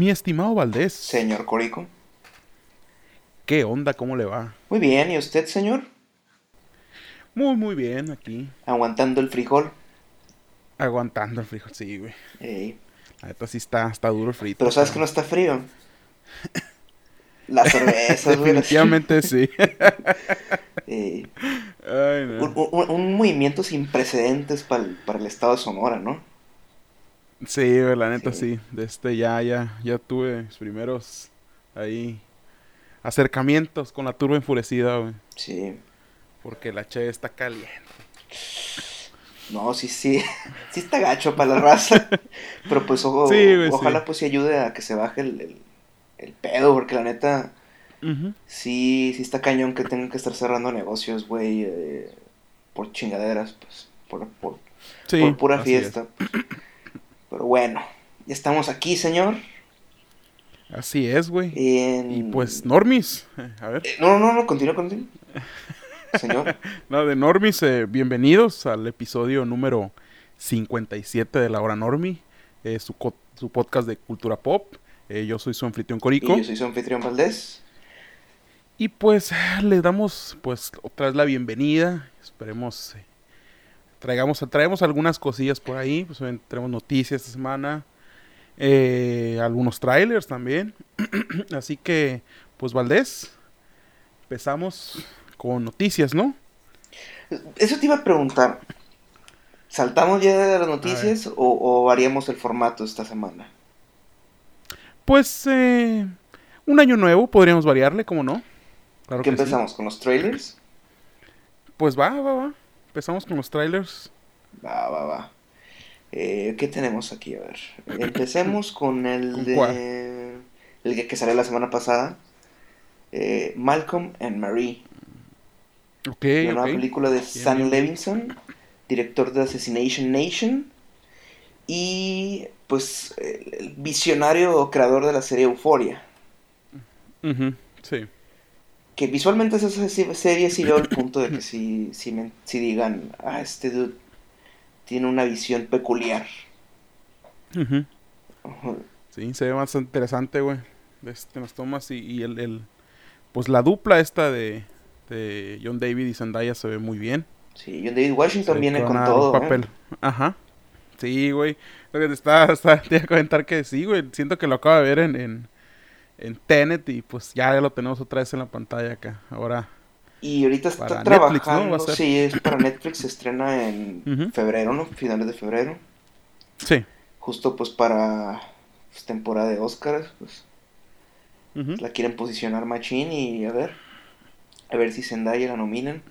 Mi estimado Valdés. Señor Corico. ¿Qué onda? ¿Cómo le va? Muy bien, ¿y usted, señor? Muy, muy bien, aquí. Aguantando el frijol. Aguantando el frijol, sí, güey. Ey. La neta sí está, está duro el frito. Pero sabes que no está frío. La cerveza, güey. Definitivamente sí. Ey. Ay, no. un, un- un movimiento sin precedentes para el, para el estado de Sonora, ¿no? Sí, la neta Sí. sí. De este ya, ya, ya tuve mis primeros ahí acercamientos con la turba enfurecida, güey. Sí. Porque la che está caliente. No, sí, sí. Sí está gacho para la raza. Pero pues ojo, Sí, güey, ojalá sí. pues sí ayude a que se baje el, el, el pedo, porque la neta, sí, sí está cañón que tengan que estar cerrando negocios, güey, eh, por chingaderas, pues, por, por, Sí. por pura fiesta. Pero bueno, ya estamos aquí, señor. Así es, güey. En- Y pues, Normis. A ver. Eh, no, no, no, continúa, continúa. Señor. No, de Normis, eh, bienvenidos al episodio número 57 de La Hora Normi, eh, su, su podcast de cultura pop. Eh, yo soy su anfitrión Y Corico. yo soy su anfitrión Valdés. Y pues le damos pues otra vez la bienvenida. Esperemos eh, traigamos traemos algunas cosillas por ahí. Pues tenemos noticias esta semana. eh, algunos trailers también. Así que, pues Valdés, empezamos con noticias, ¿no? Eso te iba a preguntar. ¿Saltamos ya de las noticias o, o variamos el formato esta semana? Pues eh, un año nuevo, podríamos variarle, ¿cómo no? Claro ¿Qué que sí. empezamos? ¿Con los trailers? Pues va, va, va. Empezamos con los trailers. Va, va, va. Eh, ¿Qué tenemos aquí? A ver. Empecemos con el ¿Con de. cuál? El que, que salió la semana pasada. Eh, Malcolm and Marie. Ok, La nueva película de Sam bien. Levinson, director de Assassination Nation. Y pues el visionario creador de la serie Euphoria. Ujú, sí. Que visualmente esa se- serie sí veo el punto de que si, si, me- si digan, ah, este dude tiene una visión peculiar. Sí, se ve más interesante, güey. Este, las tomas y, y el, el- Pues la dupla esta de, de John David y Zendaya se ve muy bien. Sí, John David Washington viene con un todo. ¿eh? papel. Ajá. Sí, güey. Lo que te iba a comentar que sí, güey. Siento que lo acabo de ver en, en, en Tenet y pues ya lo tenemos otra vez en la pantalla acá. Ahora. Y ahorita está Netflix, trabajando. Ser. Sí, es para Netflix, se estrena en febrero, ¿no? Finales de febrero. Sí. Justo pues para pues, temporada de Oscars, pues la quieren posicionar machín y a ver. A ver si Zendaya la nominan.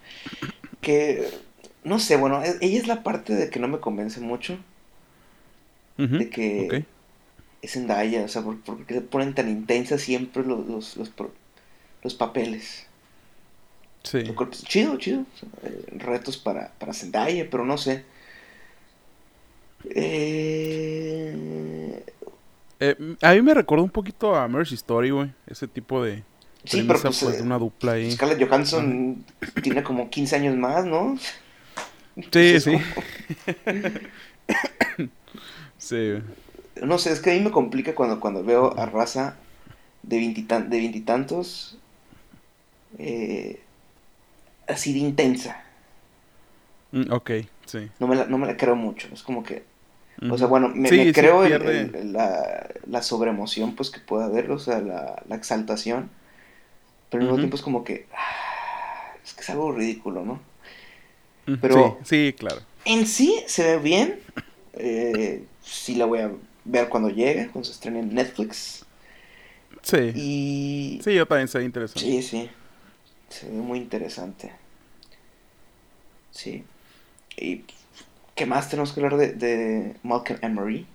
Que no sé, bueno, e- ella es la parte de que no me convence mucho. De que Ok. es Zendaya, o sea, ¿por, por qué se ponen tan intensas siempre los, los, los, los papeles? Sí. Chido, chido, eh, retos para, para Zendaya, pero no sé. Eh, Eh, a mí me recordó un poquito a Mercy Story, güey. Ese tipo de sí, pero pues, pues, eh, una dupla ahí. Scarlett Johansson tiene como 15 años más, ¿no? Sí, sí. sí. No sé, es que a mí me complica cuando, cuando veo a raza de veintitan- de veintitantos eh, así de intensa. Mm, ok, sí. No me, la, no me la creo mucho. Es como que, o sea, bueno, me, Sí, me sí, creo el- el- la, la sobreemoción pues que pueda haber, o sea, la, la exaltación. Pero al mismo Ujú. tiempo es como que, ah, es que es algo ridículo, ¿no? Pero- Sí, sí, claro. En sí se ve bien. Eh, sí la voy a ver cuando llegue, cuando se estrene en Netflix. Sí. Y Sí, yo también se ve interesante. Sí, sí. Se ve muy interesante. Sí. ¿Y qué más tenemos que hablar de, de Malcolm and Marie?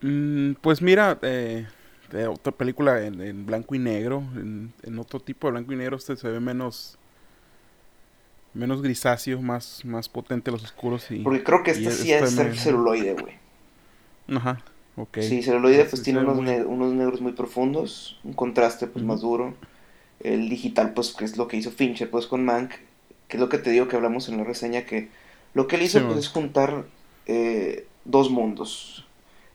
Mm, pues mira, eh, de otra película en, en blanco y negro, en, en otro tipo de blanco y negro, este se ve menos, menos grisáceo, más, más potente los oscuros. Y, Porque creo que este sí es este me- celuloide, güey. Ajá, ok. Sí, celuloide Sí, pues sí, tiene unos, ne- unos negros muy profundos, un contraste pues más duro. El digital pues que es lo que hizo Fincher pues con Mank, que es lo que te digo que hablamos en la reseña, que lo que él hizo Sí, pues es juntar eh, dos mundos.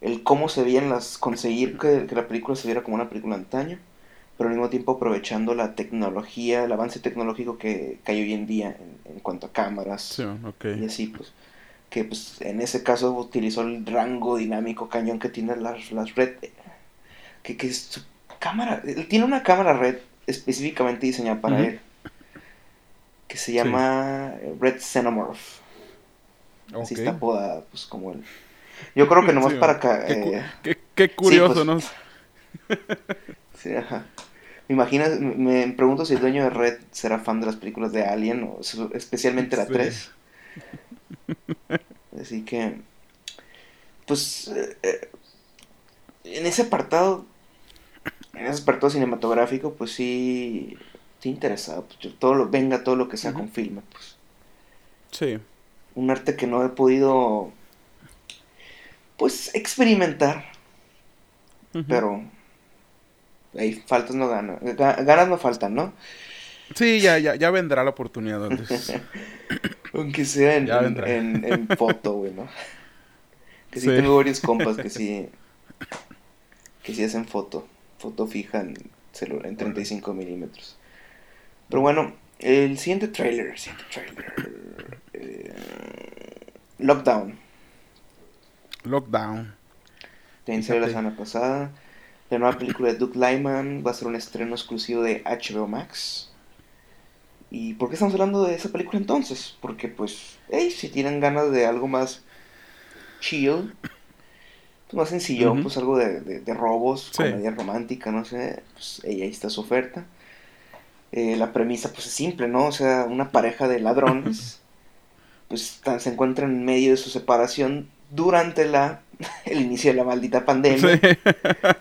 El cómo se veían las, conseguir que, que la película se viera como una película antaño, pero al mismo tiempo aprovechando la tecnología, el avance tecnológico que, que hay hoy en día en, en cuanto a cámaras Sí, ok. y así pues que pues en ese caso utilizó el rango dinámico cañón que tiene las, las red que, que es su cámara él tiene una cámara red específicamente diseñada para él que se llama Red Xenomorph. Así está apodada pues como él yo creo que nomás Sí, para acá Qué, cu- eh, qué- qué curioso, pues. ¿no? sí, ajá. Me imagino, me, pregunto si el dueño de Red será fan de las películas de Alien, o especialmente la Sí. 3. Así que, pues, eh, eh, en ese apartado, en ese apartado cinematográfico, pues sí, estoy interesado. Pues, yo- todo lo, venga todo lo que sea con filme, pues. Sí. Un arte que no he podido, pues, experimentar, pero... Hay faltas no ganan, ga- ganas no faltan, ¿no? Sí, ya, ya, ya vendrá la oportunidad. Entonces. Aunque sea en, en, vendrá. en- en foto, güey, ¿no? Que sí, Sí. tengo varios compas que sí, que sí hacen foto, foto fija en, celu- en 35 milímetros. Pero bueno, el siguiente trailer, siguiente trailer, eh, Lockdown, Lockdown. también salió la semana pasada. La nueva película de Doug Lyman va a ser un estreno exclusivo de HBO Max. ¿Y por qué estamos hablando de esa película entonces? Porque pues, hey, si tienen ganas de algo más chill, más sencillo, pues algo de, de- de robos, Sí. comedia romántica, no sé, pues hey, ahí está su oferta. Eh, la premisa pues es simple, ¿no? O sea, una pareja de ladrones pues se encuentran en medio de su separación durante la el inicio de la maldita pandemia.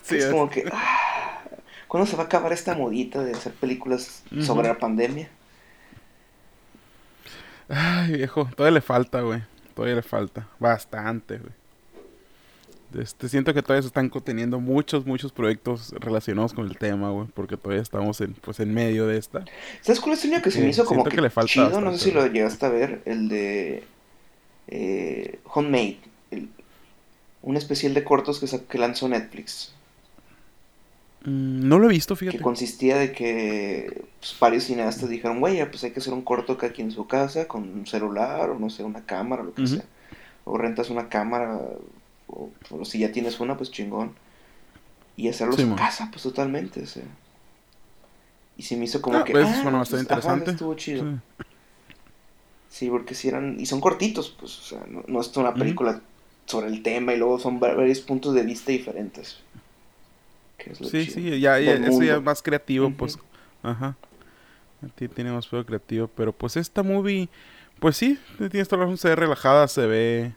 Sí, es es. como que, ah, ¿cuándo se va a acabar esta modita de hacer películas sobre la pandemia? Ay, viejo, todavía le falta, güey. Todavía le falta. Bastante, güey. Este, siento que todavía se están conteniendo muchos, muchos proyectos relacionados con el tema, güey. Porque todavía estamos en, pues, en medio de esta. ¿Sabes cuál es el único que se me hizo como que, que le falta chido? No sé si lo llegaste a ver, el de eh, Homemade, el- un especial de cortos que, que lanzó Netflix, Mm, no lo he visto, que fíjate. consistía de que pues, varios cineastas dijeron, güey, pues hay que hacer un corto cada quien en su casa, con un celular, o no sé, una cámara, lo que sea. O rentas una cámara, o, o si ya tienes una, pues chingón. Y hacerlo en casa, pues totalmente, o sea. Y se me hizo como Ah, que. pues, ah, bastante pues, ajá, interesante. estuvo chido. Sí. Sí, porque si eran. Y son cortitos, pues, o sea, no, no es una película sobre el tema y luego son va- varios puntos de vista diferentes. Que es lo Sí, chido sí, ya, ya- eso ya es más creativo, Ujú. pues. Ajá. A ti tiene más juego creativo, pero pues esta movie, pues sí, tienes toda la razón, se ve relajada, se ve...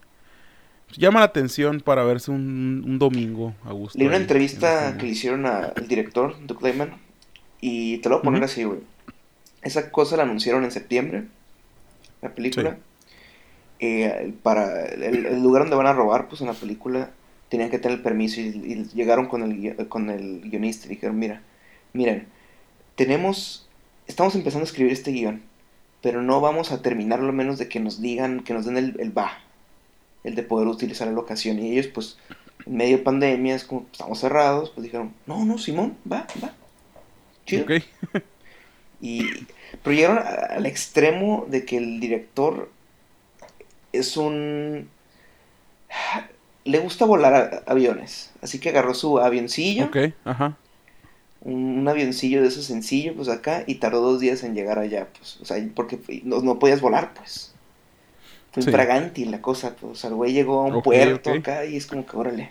Llama la atención para verse un, un domingo a gusto. Leí una ahí, entrevista en que le hicieron al director, Doug Lyman, y te lo voy a poner Ujú. así, güey. Esa cosa la anunciaron en septiembre, la película. Eh, para el, el lugar donde van a robar, pues en la película, tenían que tener el permiso y, y llegaron con el, con el guionista y dijeron, mira, miren, tenemos, estamos empezando a escribir este guion, pero no vamos a terminarlo a menos de que nos digan, que nos den el, el va, el de poder utilizar la locación. Y ellos, pues, en medio de pandemia, es como, estamos cerrados, pues dijeron, no, no, Simón, va, va. Chido. Ok. Y, pero llegaron al extremo de que el director es un... Le gusta volar aviones, así que agarró su avioncillo, Ok, ajá. un, un avioncillo de esos sencillo, pues acá, y tardó dos días en llegar allá, pues, o sea, porque no, no podías volar, pues. Fue Sí. infraganti la cosa, pues, o sea, el güey llegó a un puerto acá y es como que, órale,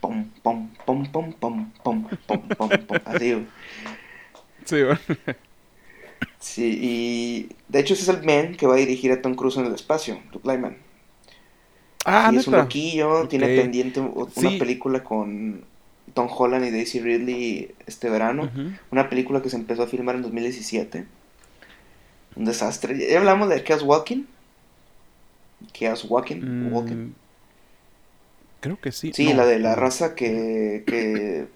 pom, pom, pom, pom, pom, pom, pom, pom, pom, así, güey. Sí, bueno. Sí, y de hecho ese es el man que va a dirigir a Tom Cruise en el espacio, Doug Lyman. Ah, y es un loquillo, tiene Ok. pendiente una Sí. película con Tom Holland y Daisy Ridley este verano. Una película que se empezó a filmar en 2017. Un desastre. ¿Ya hablamos de Chaos Walking? Chaos Walking. Mm, Walking. Creo que sí. Sí, No, la de la no. raza que, que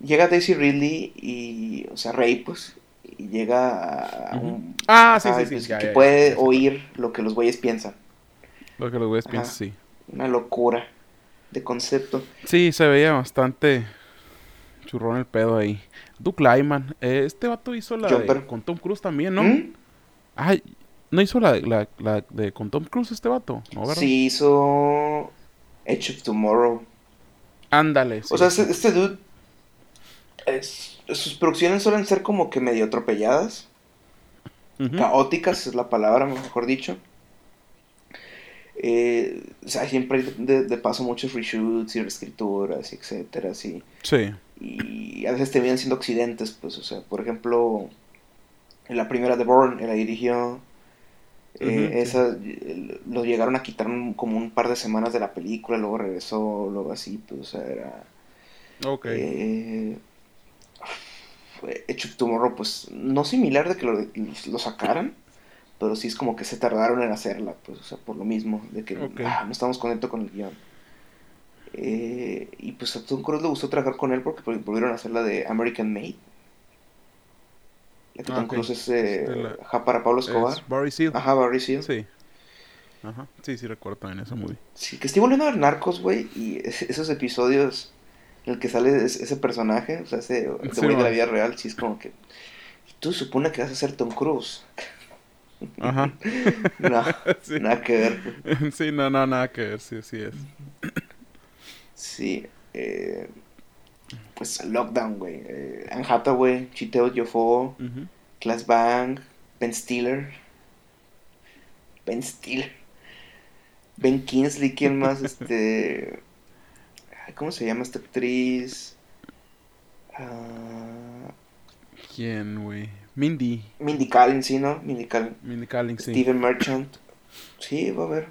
llega Daisy Ridley y, o sea, Rey, pues, y llega a un... Ah, sí, sí, sí. pues, ya, que ya, ya, puede ya oír lo que los güeyes piensan. Lo que los güeyes piensan, sí. Una locura de concepto. Sí, se veía bastante churrón el pedo ahí. Duke Lyman, eh, este vato hizo la de, con Tom Cruise también, ¿no? ¿Mm? Ay, ¿no hizo la, de- la, la de con Tom Cruise este vato? ¿No, verdad? Sí hizo Edge of Tomorrow. Ándale. O sea, este, este dude, es- sus producciones suelen ser como que medio atropelladas, caóticas es la palabra, mejor dicho. Eh, o sea, siempre hay de, de paso muchos reshoots y reescrituras, y etcétera, así. Sí. Y a veces terminan siendo accidentes, pues, o sea, por ejemplo, en la primera de Bourne, él la dirigió. eh, esa lo llegaron a quitar un- como un par de semanas de la película, luego regresó, luego así, pues, o sea, era. Ok. Eh, Edge of Tomorrow, pues, no similar de que lo, lo sacaran, pero sí es como que se tardaron en hacerla, pues, o sea, por lo mismo, de que ah, no estamos contentos con el guion. Eh, y pues a Tom Cruise le gustó trabajar con él porque volvieron a hacer la de American Made. La que Ah, Tom. Cruise es eh, la- ajá, para Pablo Escobar. Es Barry Seal. Ajá, Barry Seal. Sí. Ajá. Sí, sí recuerdo también esa movie. Sí, que estoy volviendo a ver Narcos, güey, y es- esos episodios en el que sale es- ese personaje, o sea, ese ese Sí, güey de la vida real, sí es como que... Tú supone que vas a ser Tom Cruise. Ajá. No, sí. nada que ver. sí, no, no, nada que ver, sí, sí es. Sí, eh, pues Lockdown, güey. Eh, Anne Hathaway, Chiteo Yofo, Ujú. Class Bang, Ben Stiller. Ben Stiller. Ben Kingsley, ¿quién más? Este. ¿Cómo se llama esta actriz? Ah, ¿Quién, güey? Mindy. Mindy Kaling, sí, ¿no? Mindy Kaling. Mindy Kaling, sí. Steven Merchant. Sí, va a ver.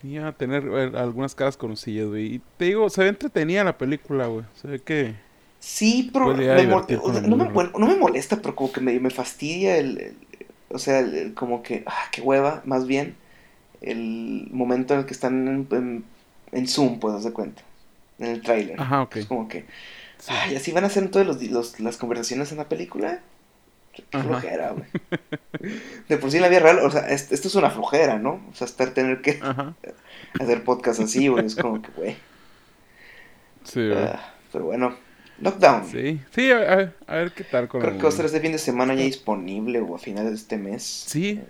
Sí, a tener eh, algunas caras conocidas, güey. Y te digo, se ve entretenida la película, güey. Se ve que... Sí, pero me no, me, bueno, no me molesta, pero como que me, me fastidia el, el- o sea, el- el como que, ah, qué hueva, más bien, el momento en el que están en, en- en Zoom, pues, haz de cuenta, en el tráiler. Ajá, ok. Es como que, Sí. ay, así van a ser todas los, las conversaciones en la película. Qué flojera, güey. De por sí en la vida real, o sea, es- esto es una flojera, ¿no? O sea, estar tener que Ajá. hacer podcast así, güey, es como que, güey. Sí, güey. ah, pero bueno, Lockdown. Sí, sí, a, ver qué tal con Creo que va a estar este fin de semana ya disponible o a finales de este mes. Sí. Eh,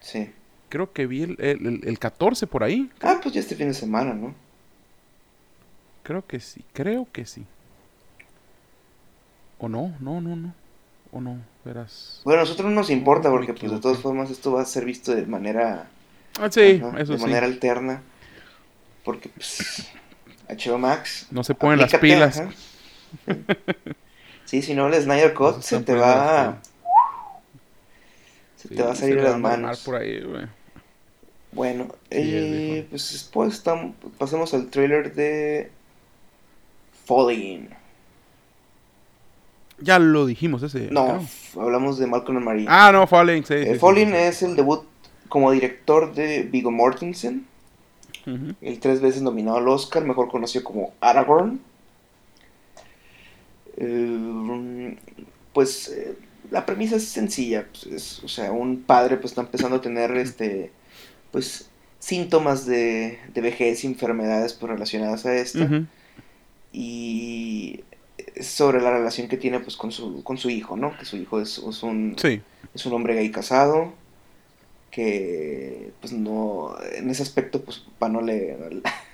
Sí. Creo que vi el, el, el- el 14 por ahí. Ah, pues ya este fin de semana, ¿no? Creo que sí, creo que sí. O no, no, no, no. O no, verás. Bueno, a nosotros no nos importa porque pues de todas formas esto va a ser visto de manera, Ah, sí, ajá, eso de sí. manera alterna. Porque pues HBO Max. No se ponen las pilas. ajá. Sí, si no el Snyder Cut se te va se te va a salir de las manos. por ahí, güey. Bueno, Sí, eh, pues después estamos, pasemos al trailer de Falling. Ya lo dijimos ese. No, hablamos de Malcolm and Marie. Ah, no, Falling, sí. Eh, sí, Falling sí, es el debut como director de Viggo Mortensen, el tres veces nominado al Oscar, mejor conocido como Aragorn. Eh, pues eh, la premisa es sencilla, pues, es, o sea, un padre pues está empezando a tener este, pues síntomas de, de vejez y enfermedades pues, relacionadas a esta y sobre la relación que tiene pues con su, con su hijo, ¿no? Que su hijo es, es un, Sí. es un hombre gay casado que pues no en ese aspecto pues papá no le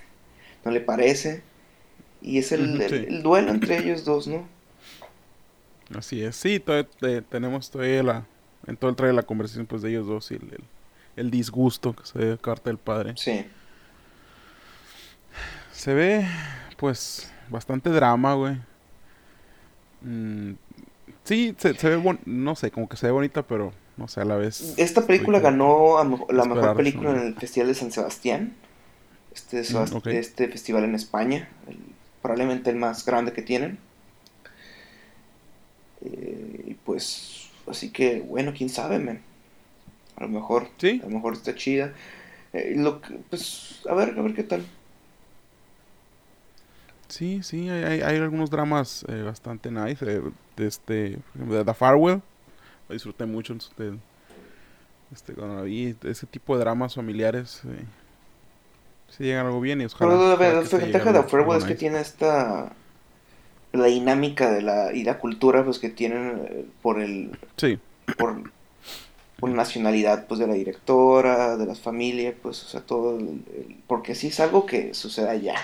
no le parece y es el, duelo entre ellos dos no Así es. Sí, todavía te- tenemos todavía la, en todo el trailer la conversación pues de ellos dos y el, el, el disgusto que se ve de carta del padre. sí Se ve, pues, bastante drama, güey. Mm, sí, se, se ve, bon- no sé, como que se ve bonita, pero no sé, a la vez. esta película ganó a la mejor película en el festival de San Sebastián este, Sebast- Mm, este festival en España el- probablemente el más grande que tienen Eh, y pues, así que, bueno, quién sabe, man. A lo mejor, ¿Sí? a lo mejor está chida. Eh, lo que- pues, a ver, a ver qué tal. Sí, sí, hay, hay, algunos dramas eh, bastante nice. eh, de este, por ejemplo, de The Farewell. Lo disfruté mucho este, cuando la vi. Ese tipo de dramas familiares. Sí llegan algo bien y ojalá. Pero la ventaja de algo- Farewell es que nice. tiene esta. La dinámica de la, y la cultura pues que tienen por el Sí, por, por nacionalidad pues de la directora, de las familias, pues o sea todo el- el- porque sí es algo que sucede allá.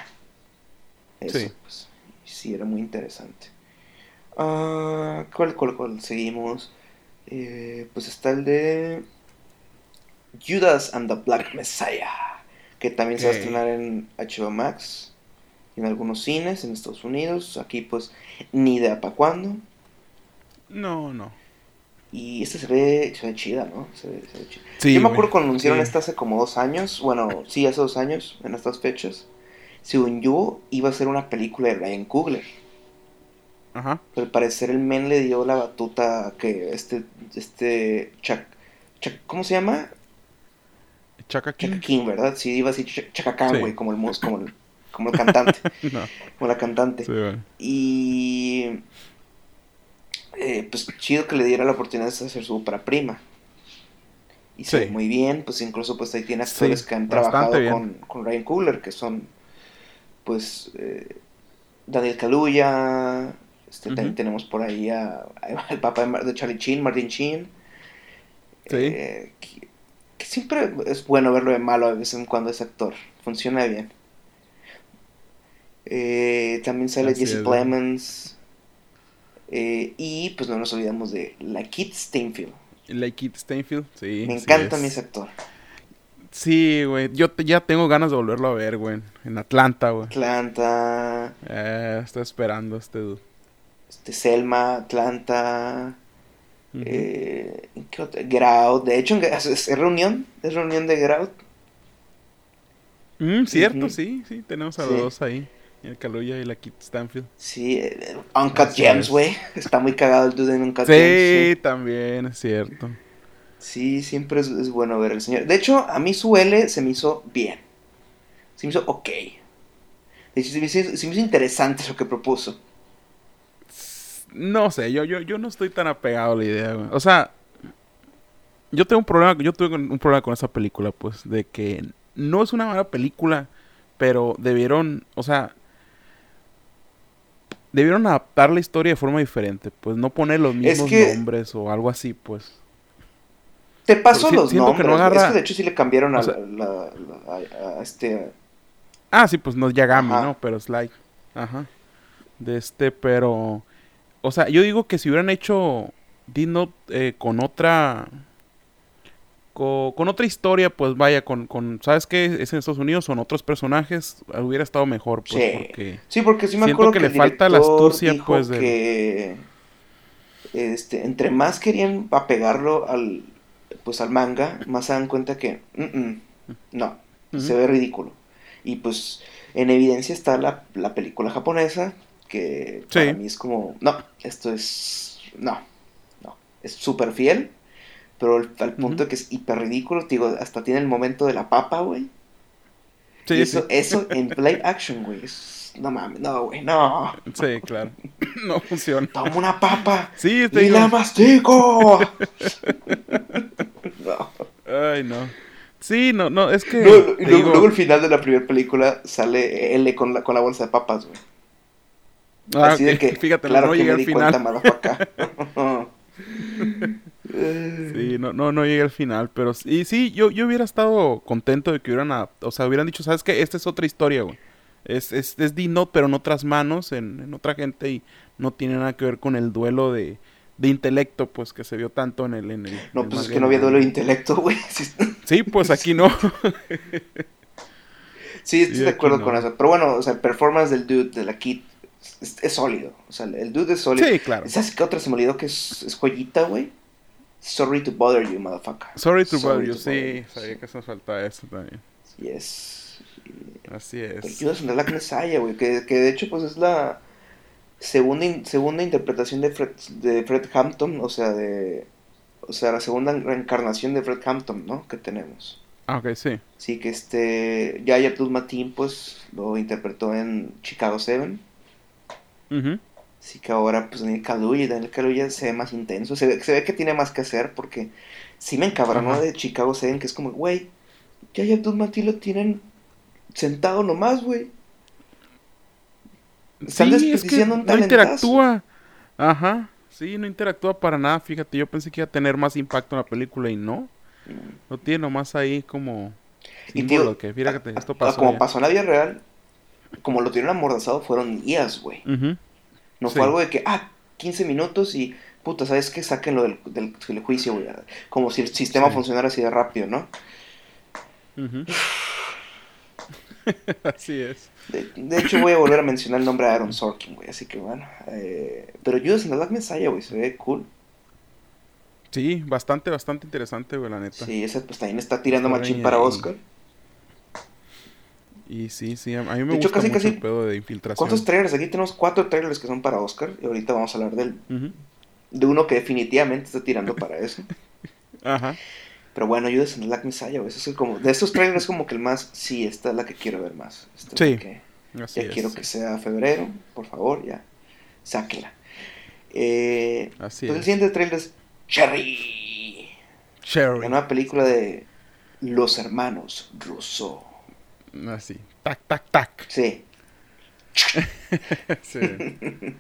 Eso, Sí. pues, sí era muy interesante. Ah, ¿cuál, cuál, cuál seguimos? Eh, pues está el de Judas and the Black Messiah, que también se va a estrenar en HBO Max, en algunos cines en Estados Unidos, aquí pues ni idea para cuándo. no, no. Y esta se ve, se ve chida, ¿no? Se ve, se ve chida. Sí, Yo me acuerdo cuando anunciaron sí. esta hace como dos años, bueno, sí, hace dos años, en estas fechas. Según yo, iba a ser una película de Ryan Coogler. Ajá. Pero al parecer el men le dio la batuta que este, este, Chuck, Chuck- ¿cómo se llama? Chaka King. Chaka King, ¿verdad? Sí, iba a decir Ch- Chaka Khan, Sí. güey, como el, como el, como el cantante, no, como la cantante. sí, güey. Y eh, pues chido que le diera la oportunidad de hacer su ópera prima. Y se Sí. ve muy bien, pues incluso pues ahí tiene actores Sí, que han trabajado con, con Ryan Coogler, que son pues eh, Daniel Kaluuya, este, también tenemos por ahí a, a- al papá de, Charlie Chin, Martin Chin. Sí. eh, que, que siempre es bueno verlo de malo de vez en cuando ese actor, funciona bien. Eh, también sale Así Jesse es. Plemons. Eh, y pues no nos olvidamos de la Kit Steinfeld. Like It Steinfeld, sí. Me sí encanta mí ese actor. Sí, güey. Yo te- ya tengo ganas de volverlo a ver, güey. En Atlanta, güey. Atlanta, Eh, estoy esperando este dude. este, Selma, Atlanta, eh, ¿qué otra? Get Out. De hecho, es, reunión, es reunión de Get Out. Mm, cierto, sí, sí. Tenemos a Sí. los dos ahí. El Kaluuya y la Kit Stanfield. Sí, eh, Uncut Gems, güey. Está muy cagado el dude en Uncut Sí, Gems. también, es cierto. Sí, sí siempre es, es bueno ver al señor. De hecho, a mí su L se me hizo bien. Se me hizo ok. De hecho, se me hizo, se me hizo interesante lo que propuso. No sé, yo, yo, yo no estoy tan apegado a la idea, güey. O sea, yo tengo un problema, yo tuve un problema con esa película, pues, de que no es una mala película, pero debieron, o sea, debieron adaptar la historia de forma diferente, pues, no poner los mismos que- nombres o algo así, pues. Te paso los siento que nombres. no agarra- Es que de hecho sí le cambiaron a, O sea- la, la- la- a- a este. Ah, sí, pues no es Yagami, Ajá. ¿no? Pero es like. Ajá. De este, pero. O sea, yo digo que si hubieran hecho Note eh, con otra. Co- Con, otra historia, pues vaya, con, con. ¿Sabes qué? Es en Estados Unidos, son otros personajes. Hubiera estado mejor, pues, Sí. porque. Sí, porque sí me Siento acuerdo que que, le falta la astucia, dijo pues, que este, entre más querían apegarlo al pues al manga, más se dan cuenta que "Mm, mm, no, se ve ridículo. Y pues en evidencia está la, la película japonesa que Sí. para mí es como, no, esto es no, no, es súper fiel, pero al, al punto de que es hiper ridículo, te digo, hasta tiene el momento de la papa, güey. Sí, y eso, sí. eso en live action, güey, no mames, no, güey, no. Sí, claro. no funciona. Tomo una papa Sí, te y digo. la mastico. no. Ay, no. Sí, no, no, es que. No, luego, digo- luego al final de la primera película sale L con la, con la bolsa de papas, güey. Ah, Así de que, Fíjate, claro no que me al di final. cuenta, motherfucker. Eh, Sí, no, no, no llegué al final, pero sí, sí, yo, yo hubiera estado contento de que hubieran, adap- o sea, hubieran dicho, ¿sabes qué? Esta es otra historia, güey. Es, es, es Note, pero en otras manos, en, en otra gente, y no tiene nada que ver con el duelo de, de intelecto, pues, que se vio tanto en el... En el No, pues es que no había duelo de el- intelecto, güey. Sí, pues aquí no. sí, estoy Sí, de acuerdo no. con eso. Pero bueno, o sea, el performance del dude, de la Kid, es, es sólido. O sea, el dude es sólido. sí, claro. ¿Sabes qué otra se me olvidó que es, es joyita, güey? Sorry to bother you, motherfucker. Sorry to bother you, to sí, sabía que se nos falta eso también. Yes. Así es. Judas and the Black Messiah, güey, que, que de hecho pues es la segunda, in- segunda interpretación de Fred, de Fred Hampton, o sea, de... O sea, la segunda reencarnación de Fred Hampton, ¿no? Que tenemos. Ah, ok, sí. Sí, que este... Yaya Abdul-Mateen, pues, lo interpretó en Chicago 7. Ujú. Así que ahora, pues, Daniel Kaluuya, Daniel Kaluuya se ve más intenso. Se ve, se ve que tiene más que hacer porque sí me encabronó Ajá. de Chicago 7, que es como, güey, Yaya Abdul-Mateen lo tienen sentado nomás, güey. Están Sí, es que un no interactúa. Ajá. Sí, no interactúa para nada. Fíjate, yo pensé que iba a tener más impacto en la película y no. Lo tiene nomás ahí como Y tío, que fíjate esto pasó. como ya. pasó en la vida real, como lo tuvieron amordazado, fueron días, güey. No Sí. fue algo de que, ah, 15 minutos y, puta, ¿sabes qué? Sáquenlo del, del, del juicio, güey. Como si el sistema Sí. funcionara así de rápido, ¿no? Ujú. Así es. De, de hecho, voy a volver a mencionar el nombre de Aaron Sorkin, güey. Así que, bueno. eh, pero Judas and the Black Messiah, güey, se ve cool. Sí, bastante, bastante interesante, güey, la neta. Sí, ese pues también está tirando machín para. Oscar. Y sí, sí, a mí me De hecho, gusta casi, mucho casi- el pedo de infiltración. ¿Cuántos trailers? Aquí tenemos cuatro trailers que son para Oscar. Y ahorita vamos a hablar del, Ujú. de uno que definitivamente está tirando para eso. Ajá. Pero bueno, and the Black Messiah, güey. Eso es el como, de estos trailers es como que el más, sí, esta es la que quiero ver más. Esta es Sí, la que Así ya es. quiero que sea febrero, por favor, ya. Sáquela. Eh, Así pues el es. siguiente trailer es Cherry. Cherry. La nueva película de Los Hermanos Russo. Así. Tac, tac, tac. Sí, Sí.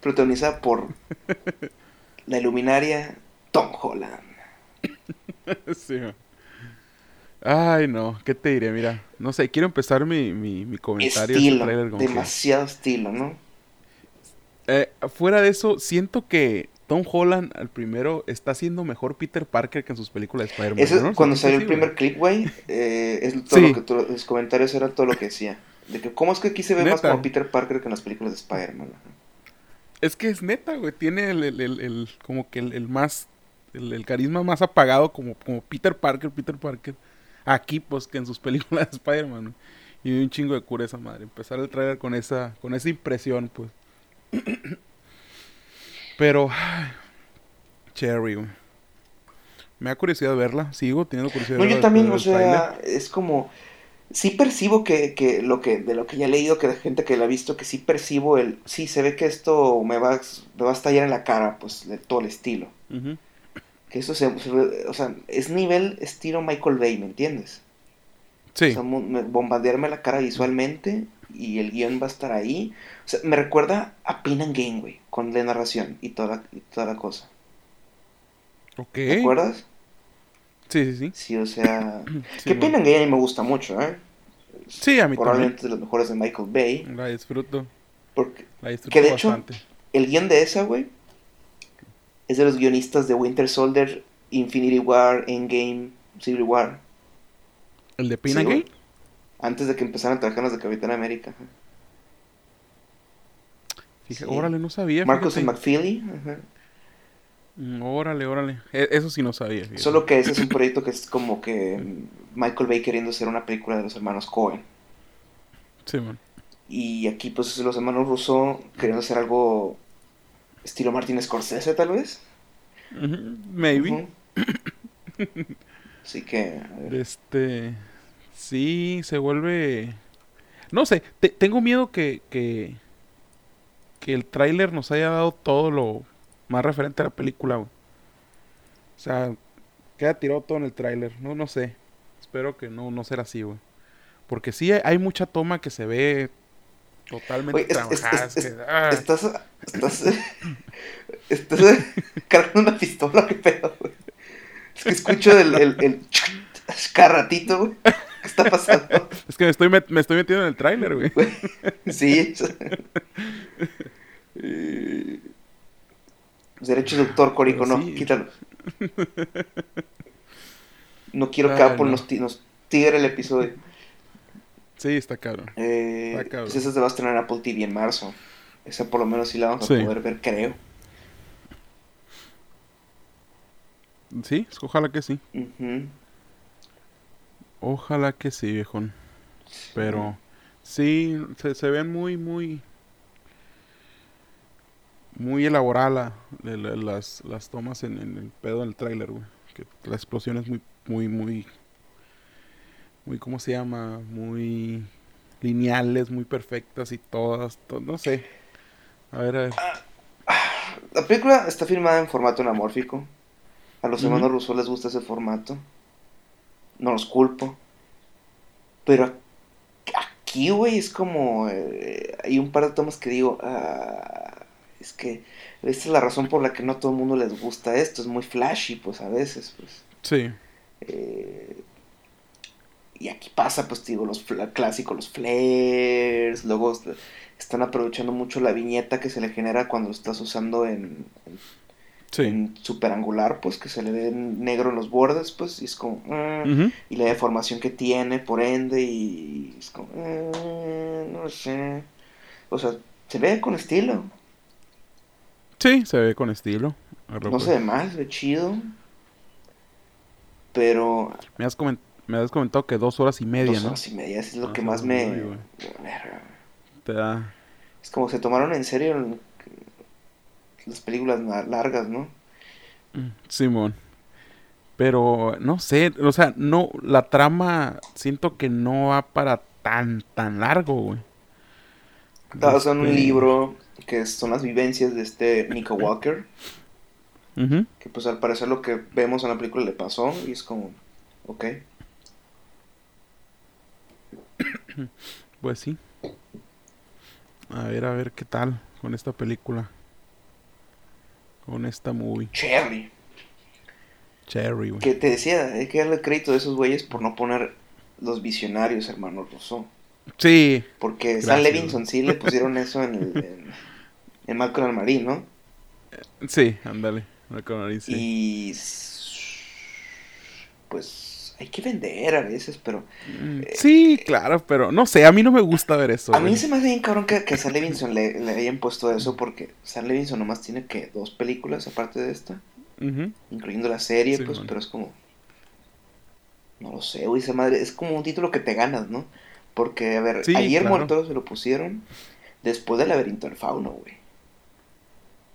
protagonizada por la iluminaria Tom Holland. Sí. Ay, no, ¿qué te diré? Mira, no sé, quiero empezar mi, mi, mi comentario. este Estilo, que- demasiado estilo, ¿no? Eh, fuera de eso, siento que Tom Holland, al primero, está haciendo mejor Peter Parker que en sus películas de Spider-Man. Cuando ¿Sentiste salió el primer clip, güey, eh, es todo Sí. lo que tú- los comentarios eran todo lo que decía. De que, ¿cómo es que aquí se ve más como Peter Parker que en las películas de Spider-Man? Es que es neta, güey. Tiene el, el- el- el- como que el, el más, el, carisma más apagado como, como Peter Parker, Peter Parker. Aquí, pues, que en sus películas de Spider-Man. Y un chingo de cura esa madre. Empezar el trailer con esa, con esa impresión, pues. Pero, ay, Cherry, güey. Me da curiosidad verla. Sigo teniendo curiosidad No, de yo verla también, o sea, es como... Sí percibo que, que lo que de lo que ya he leído, que de gente que la ha visto, que sí percibo el... Sí, se ve que esto me va, a- me va a estallar en la cara, pues, de todo el estilo. Que eso se... o sea, es nivel estilo Michael Bay, ¿me entiendes? Sí. O sea, bombardearme la cara visualmente y el guion va a estar ahí. O sea, me recuerda a Pin and Game, güey, con la narración y toda la, y toda la cosa. Ok. ¿Te acuerdas? Sí, sí, sí. Sí, o sea... Sí, que. Pin and Game a mí me gusta mucho, ¿eh? Sí, a mí Probablemente de los mejores de Michael Bay. La disfruto. Porque La disfruto Que de hecho- el guion de esa, güey, es de los guionistas de Winter Soldier, Infinity War, Endgame, Civil War. ¿El de Pin Sí, and güey. Antes de que empezaran a trabajar las de Capitán América. Fija- Sí. Órale, no sabía. Marcus fíjate. McFeely. ajá. Mm, Órale, órale. E- Eso sí no sabía. fíjate. Solo que ese es un proyecto que es como que Michael Bay queriendo hacer una película de los hermanos Cohen. Sí, man. Y aquí pues los hermanos Russo queriendo hacer algo estilo Martin Scorsese tal vez. Maybe. Ujú. Así que... a ver. Este. Sí, se vuelve. No sé, te- tengo miedo que, que. que el tráiler nos haya dado todo lo más referente a la película, güey. O sea, queda tirado todo en el tráiler. No, no sé. Espero que no, no será así, güey. Porque sí hay, hay mucha toma que se ve totalmente Güey, es- es- trabajada. es- es que, ah, Estás, estás, estás cargando una pistola, qué pedo, güey. Es que escucho el, el, el cada ratito, güey. ¿Qué está pasando? es que me estoy, met- me estoy metiendo en el tráiler, güey. Sí. Derechos de autor, Corico, no, sí. quítalo. No quiero que Apple no. nos, nos tigre el episodio. Sí, está cabrón. Eh, Está cabrón. pues esa se va a estrenar en Apple TV en marzo. Esa por lo menos sí la vamos a poder ver, creo. Sí, ojalá que sí. Ujú. Ojalá que sí, viejón. Pero sí, se, se ven muy, muy... muy elaborada la- la- las, las tomas en, en el pedo del tráiler, güey. Que la explosión es muy, muy, muy, muy, ¿cómo se llama? Muy lineales, muy perfectas y todas, to- no sé. A ver, a ver. La película está filmada en formato anamórfico. A los hermanos Russo les gusta ese formato. No los culpo. Pero aquí, güey, es como... eh, hay un par de tomas que digo... ah, es que esta es la razón por la que no a todo el mundo les gusta esto. Es muy flashy, pues, a veces, pues. Sí, Eh, y aquí pasa, pues, digo, los clásicos, los flares. Luego est- están aprovechando mucho la viñeta que se le genera cuando lo estás usando en, en sí. en super angular, pues que se le ve negro en los bordes, pues, y es como, Ujú. y la deformación que tiene, por ende, y es como, ah, no sé, o sea, se ve con estilo, Sí, se ve con estilo. No pues. se ve mal, se ve chido, pero Me has, comen- me has comentado que dos horas y media, dos ¿no? horas y media es lo Ah, que más me, Te da... es como se tomaron en serio el- las películas largas, ¿no? Mm, Simón. Pero no sé, o sea, no, la trama siento que no va para tan, tan largo, güey. Basado en un Este, libro que son las vivencias de este Nico Walker. Que pues al parecer lo que vemos en la película le pasó y es como, ok. Pues sí. A ver, a ver qué tal con esta película. Con esta movie. Cherry. Cherry, güey. Que te decía, hay que darle crédito a esos güeyes por no poner los visionarios, hermano Rousseau. Sí, Porque Gracias, Sam Levinson sí le pusieron eso en, el, en, en Malcolm el Marín, ¿no? sí, ándale. Malcolm Marín, sí. Y pues hay que vender a veces, pero Mm, Sí, claro, pero no sé, a mí no me gusta ver eso. a mí güey. se me hace bien cabrón que, que a Sam Levinson le, le hayan puesto eso porque Sam Levinson nomás tiene que dos películas aparte de esta. Incluyendo la serie, Sí, pues, pero es como. No lo sé, güey, esa madre. Es como un título que te ganas, ¿no? Porque, a ver, Sí, a Guillermo claro. del Toro se lo pusieron después del Laberinto del Fauno, güey.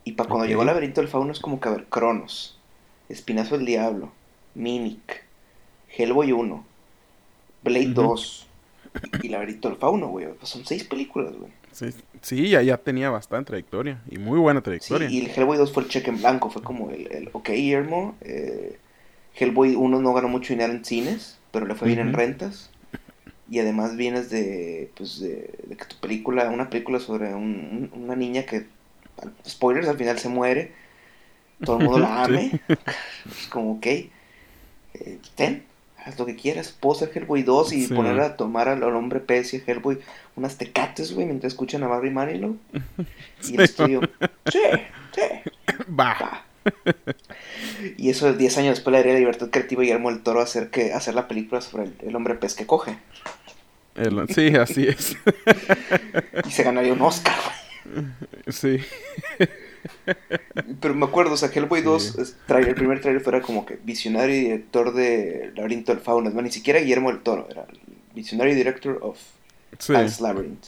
Y para cuando llegó el Laberinto del Fauno es como que, a ver, Cronos, Espinazo del Diablo, Mimic, Hellboy 1, Blade Ujú. 2 y Laberinto del Fauno, güey. Pues son seis películas, güey. Sí, sí, ya, ya tenía bastante trayectoria. Y muy buena Sí, trayectoria. y el Hellboy 2 fue el cheque en blanco, fue como el, el ok, Guillermo. eh, Hellboy 1 no ganó mucho dinero en cines, pero le fue bien en rentas. Y además vienes de, pues, de, de que tu película, una película sobre un- un- una niña que, spoilers, al final se muere. Todo el mundo la Sí. ame. Es como, ok, eh, ten, haz lo que quieras. Ser Hellboy 2 y Sí. poner a tomar al, al hombre pez y a Hellboy unas tecates, güey, mientras escuchan a Barry Manilow. Y Sí. el estudio, sí, sí, Va. va. Y eso 10 años después le daría libertad creativa a Guillermo del Toro a hacer, que, hacer la película sobre el, el hombre pez que coge. El- sí, así es. Y se ganaría un Oscar, güey. sí. Pero me acuerdo, o sea, Hellboy Sí. 2, es- tra- el primer trailer fuera como que visionario y director de Laberinto del Fauno. No, ni siquiera Guillermo del Toro, era visionario director of Sí. Labyrinth.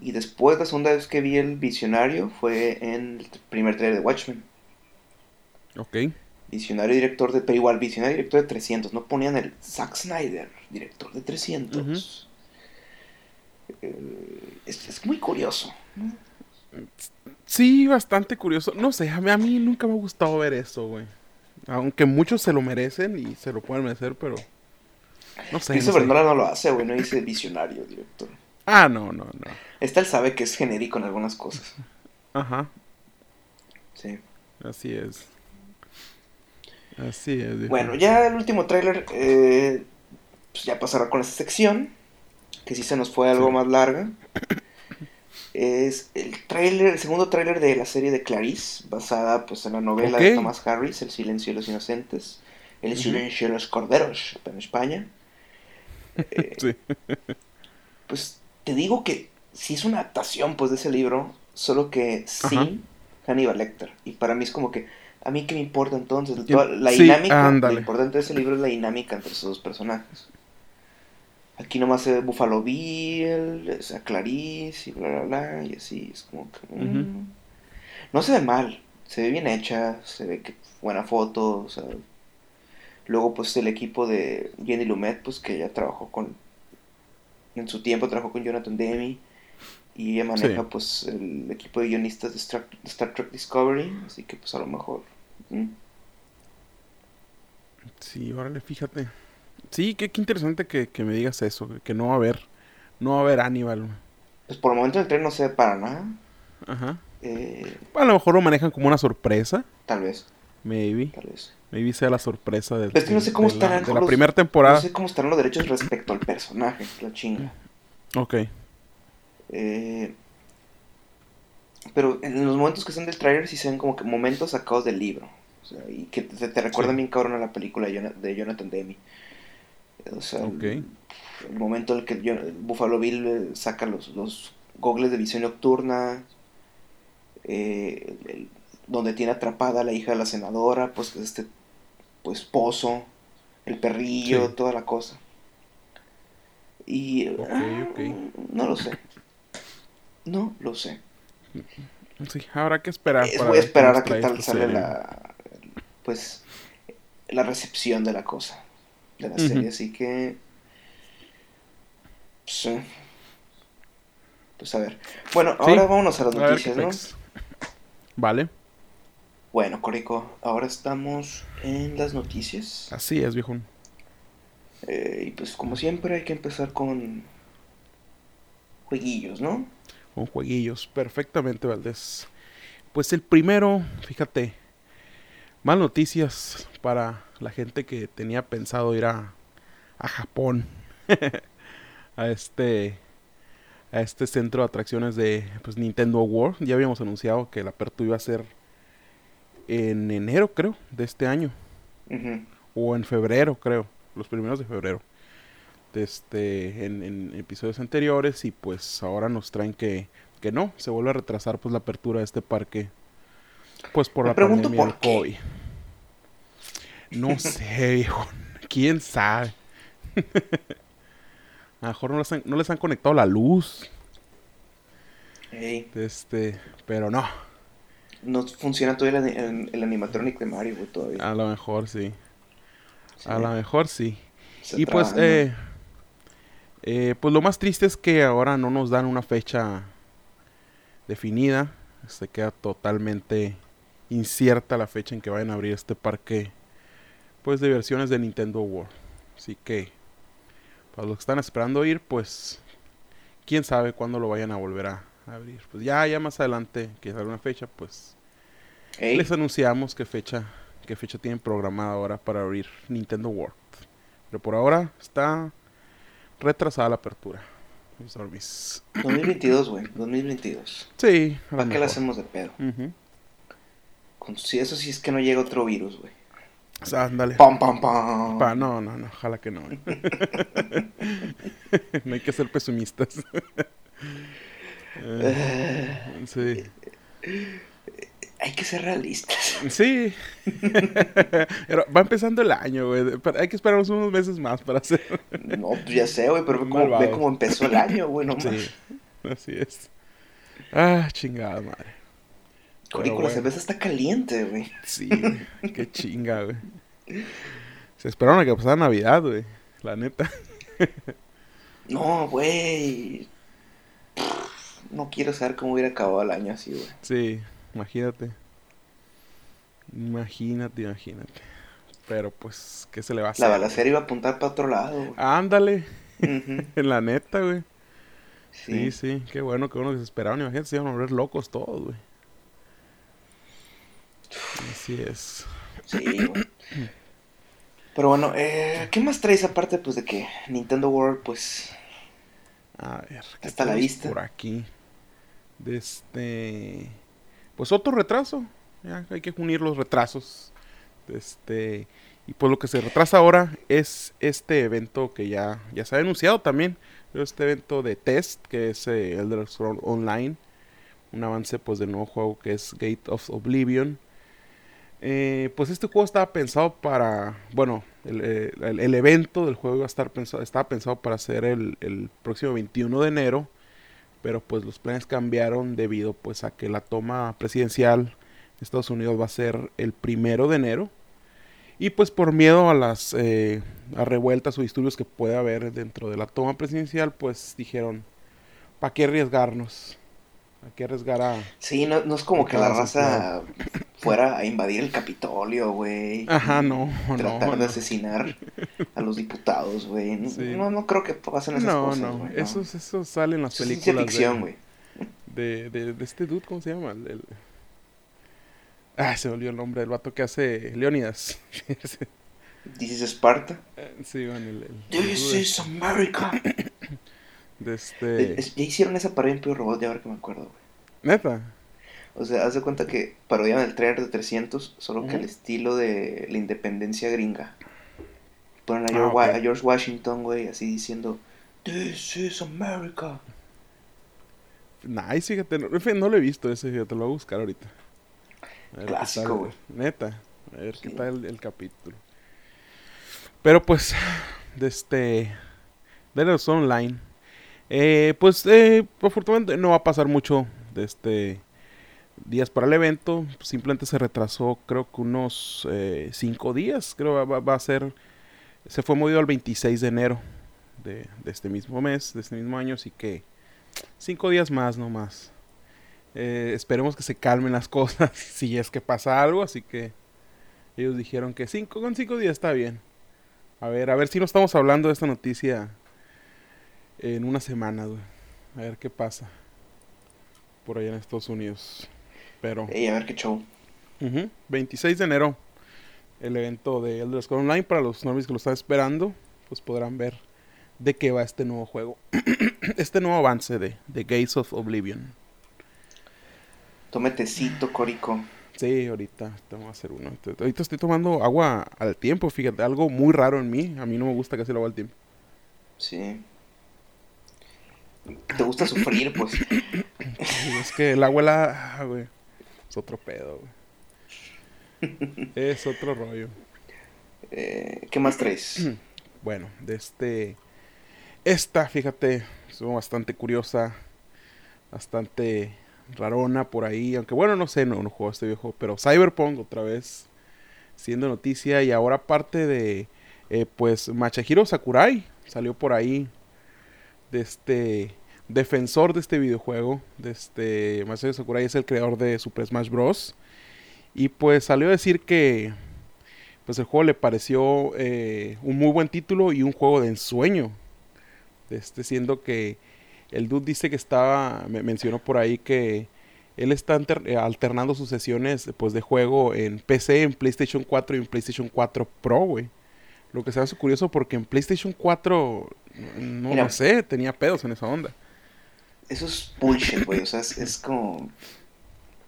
Y después, la segunda vez que vi el visionario fue en el primer trailer de Watchmen. Ok. Visionario director de. Pero igual, visionario director de 300. No ponían el Zack Snyder, director de 300. Eh, es, es muy curioso. ¿No? Sí, bastante curioso. No sé, a mí, a mí nunca me ha gustado ver eso, güey. Aunque muchos se lo merecen y se lo pueden merecer, pero... No sé. no Christopher sé. Nolan no lo hace, güey. No dice visionario director. Ah, no, no, no. Esta él sabe que es genérico en algunas cosas. Ajá. Sí. Así es. Así es. Bueno, ya el último tráiler. eh, pues ya pasará con esta sección. Que sí se nos fue algo Sí. más larga. Es el tráiler, el segundo tráiler de la serie de Clarice, basada pues en la novela de. Thomas Harris, El silencio de los inocentes, El silencio de los corderos, en España. Eh, Sí. pues te digo que sí es una adaptación pues de ese libro, solo que Ajá. sin Hannibal Lecter. Y para mí es como que, a mí qué me importa entonces, Toda la sí, dinámica, ándale. lo importante de ese libro es la dinámica entre esos dos personajes. Aquí nomás se ve Buffalo Bill, es a Clarice y bla bla bla, y así, es como que... mm. Ujú. no se ve mal, se ve bien hecha, se ve que buena foto, o sea, luego pues el equipo de Jenny Lumet, pues que ya trabajó con, en su tiempo trabajó con Jonathan Demi, y ella maneja pues el equipo de guionistas de Star, Trek Discovery, así que pues a lo mejor... Sí, órale, fíjate. Sí, qué, interesante que, me digas eso, que no va a haber, no va a haber Aníbal. Pues por el momento el tren no se ve para nada. Ajá. Eh, a lo mejor lo manejan como una sorpresa. Tal vez. Maybe. Tal vez. Maybe sea la sorpresa de, no sé cómo estarán la, primera temporada. No sé cómo estarán los derechos respecto al personaje, la chinga. Ok. Eh, pero en los momentos que son del trailer sí se ven como que momentos sacados del libro. O sea, y que te, te recuerdan bien cabrón a la película de Jonathan Demi. O sea, el, momento en el que Buffalo Bill eh, saca los, los gogles de visión nocturna, eh, donde tiene atrapada a la hija de la senadora, pues este pues pozo, el perrillo, toda la cosa. Y ah, no lo sé. No lo sé. Sí, habrá que esperar. voy a esperar a qué tal sale la pues la recepción de la cosa de la serie, así que pues, pues a ver. Bueno, ahora vámonos a las noticias, ¿no? Vale. Bueno, Corico, ahora estamos en las noticias. Así es, viejo. Eh, y pues como siempre hay que empezar con jueguillos, ¿no? Con jueguillos, perfectamente, Valdés. Pues el primero, fíjate, más noticias para la gente que tenía pensado ir a, a Japón. a este a este centro de atracciones de pues, Nintendo World. Ya habíamos anunciado que la apertura iba a ser en enero, creo, de este año. O en febrero, creo. Los primeros de febrero. Este, en, en, episodios anteriores. Y pues ahora nos traen que, que no. Se vuelve a retrasar pues la apertura de este parque. Pues por la pandemia del COVID. No sé, viejo. ¿Quién sabe? A lo mejor no les han, no les han conectado la luz. Este, pero no. No funciona todavía el, el, animatronic de Mario, todavía. A lo mejor sí. A lo mejor sí. y pues, eh, eh, pues lo más triste es que ahora no nos dan una fecha definida. Se queda totalmente incierta la fecha en que vayan a abrir este parque, pues de versiones de Nintendo World. Así que, para los que están esperando ir, pues, quién sabe cuándo lo vayan a volver a, abrir. Pues ya, ya más adelante, que salga una fecha, pues les anunciamos qué fecha, qué fecha tienen programada ahora para abrir Nintendo World. Pero por ahora está retrasada la apertura. 2022, güey, 2022. Sí. ¿Para qué la hacemos de pedo? Si eso sí es que no llega otro virus, güey. O sea, ándale. Pam, pam, pam. no, no, no, ojalá que no. no hay que ser pesumistas. Eh, sí. Hay que ser realistas. Sí. va empezando el año, güey. Hay que esperar unos meses más para hacer. no, pues ya sé, güey, pero ve cómo, empezó el año, güey, nomás. Sí, así es. Ah, chingada madre. Corico, la cerveza está caliente, güey. Sí, qué chinga, güey. Se esperaron a que pasara Navidad, güey. La neta. no, güey no quiero saber cómo hubiera acabado el año así, güey. Sí, imagínate. Imagínate, imagínate. Pero pues, ¿qué se le va a hacer? La balacera iba a apuntar para otro lado, güey. Ándale. en la neta, güey. Sí. sí, qué bueno, qué bueno que se esperaban. Imagínate, se iban a volver locos todos, güey. Así es. Sí. Pero bueno, eh, ¿qué más traes aparte pues de que Nintendo World pues a ver, ¿qué está la vista por aquí? de este pues otro retraso ya hay que unir los retrasos este y pues lo que se retrasa ahora es este evento que ya ya se ha anunciado también este evento de test que es eh, Elder Scrolls Online un avance pues del nuevo juego que es Gate of Oblivion eh, pues este juego estaba pensado para bueno el, eh, el, evento del juego iba a estar pensado estaba pensado para ser el, el próximo 21 de enero pero pues los planes cambiaron debido pues a que la toma presidencial de Estados Unidos va a ser el primero de enero y pues por miedo a las eh, a revueltas o disturbios que puede haber dentro de la toma presidencial pues dijeron ¿para qué arriesgarnos? ¿Para qué arriesgar a...? Sí, no, no es como que la raza fuera a invadir el Capitolio, güey. Ajá, no, Tratar no, de no. asesinar a los diputados, güey. No, Sí. no, no creo que pasen esas No, cosas, no, güey. eso, eso sale en las Eso es películas ficción, de, güey. de, de, de este dude, ¿cómo se llama? El, Ah, se me olvidó el nombre del vato que hace Leonidas. This is Sparta. sí, bueno, el, el- This dude is America. de este... Es- Ya hicieron esa parodia en Pio Robot, ya ahora que me acuerdo, güey. Neta. O sea, haz de cuenta que parodian el trailer de 300, solo que al estilo de la independencia gringa. Ponen a Ah, George, a George Washington, güey, así diciendo, This is America. Nice, fíjate, no, no lo he visto ese, fíjate, lo voy a buscar ahorita. A Clásico, güey. Neta, a ver qué tal el, el capítulo. Pero pues, de este, de los online, eh, pues, eh, afortunadamente no va a pasar mucho de este días para el evento, simplemente se retrasó creo que unos eh, cinco días, creo va, va- a ser, se fue movido al 26 de enero de, este mismo mes, de este mismo año, así que cinco días más nomás. Eh, esperemos que se calmen las cosas si es que pasa algo, así que ellos dijeron que cinco, con cinco días está bien. A ver, a ver si no estamos hablando de esta noticia en una semana. A ver qué pasa por allá en Estados Unidos. Pero, Ey, a ver qué show. ujú, 26 de enero, el evento de Elder Scrolls Online, para los normies que lo están esperando, pues podrán ver de qué va este nuevo juego. este nuevo avance de, de Gates of Oblivion. Tome tecito, Corico. Sí, ahorita voy a hacer uno. Ahorita- estoy tomando agua al tiempo, fíjate, algo muy raro en mí. A mí no me gusta casi el agua al tiempo. Sí. ¿Te gusta sufrir? Pues es que el agua, la, ah, güey, es otro pedo, güey. Es otro rollo. Eh, ¿Qué más traes? Bueno, de este... Esta, fíjate, estuvo bastante curiosa, bastante rarona por ahí. Aunque bueno, no sé, no, no juego este viejo, pero Cyberpunk otra vez siendo noticia. Y ahora parte de, eh, pues, Machahiro Sakurai salió por ahí de este defensor de este videojuego. De este Masahiro Sakurai es el creador de Super Smash Bros. Y pues salió a decir que pues el juego le pareció eh, un muy buen título y un juego de ensueño. Este, siendo que el dude dice que estaba, me mencionó por ahí que él está alter- eh, alternando sus sesiones pues de juego en PC, en PlayStation 4 y en PlayStation 4 Pro, güey. Lo que se hace curioso porque en PlayStation 4, no, Mira. no sé, tenía pedos en esa onda. Eso es bullshit, güey. O sea, es, es como.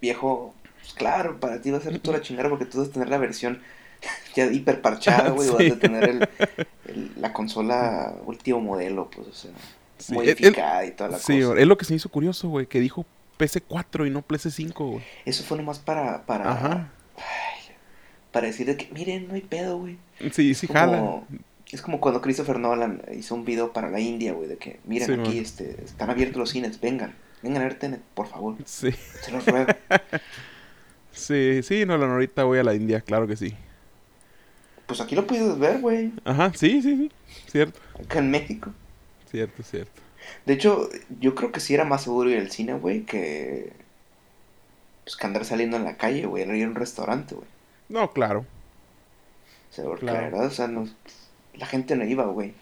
Viejo. Pues claro, para ti va a ser toda la chingada porque tú vas a tener la versión ya hiper parchada, güey. Sí. Vas a tener el, el- la consola último modelo, pues, o sea, Sí, modificada y toda la Sí, cosa. es lo que se hizo curioso, güey, que dijo PC4 y no PS5, güey. Eso fue nomás para. para Ajá. ay, para decir de que, miren, no hay pedo, güey. Sí, sí, como- jala. Es como cuando Christopher Nolan hizo un video para la India, güey, de que, miren, Sí, aquí man. este, están abiertos los cines, vengan, vengan a ver Tenet, por favor, Sí, se los ruego. sí, sí, no, la ahorita voy a la India, claro que sí. pues aquí lo puedes ver, güey, Ajá, sí, sí, sí, cierto, acá en México. cierto, cierto. De hecho, yo creo que sí era más seguro ir al cine, güey, que... Pues que andar saliendo en la calle, güey, ir a un restaurante, güey. No, claro. O sea, porque Claro. la verdad, o sea, no, la gente no iba, güey.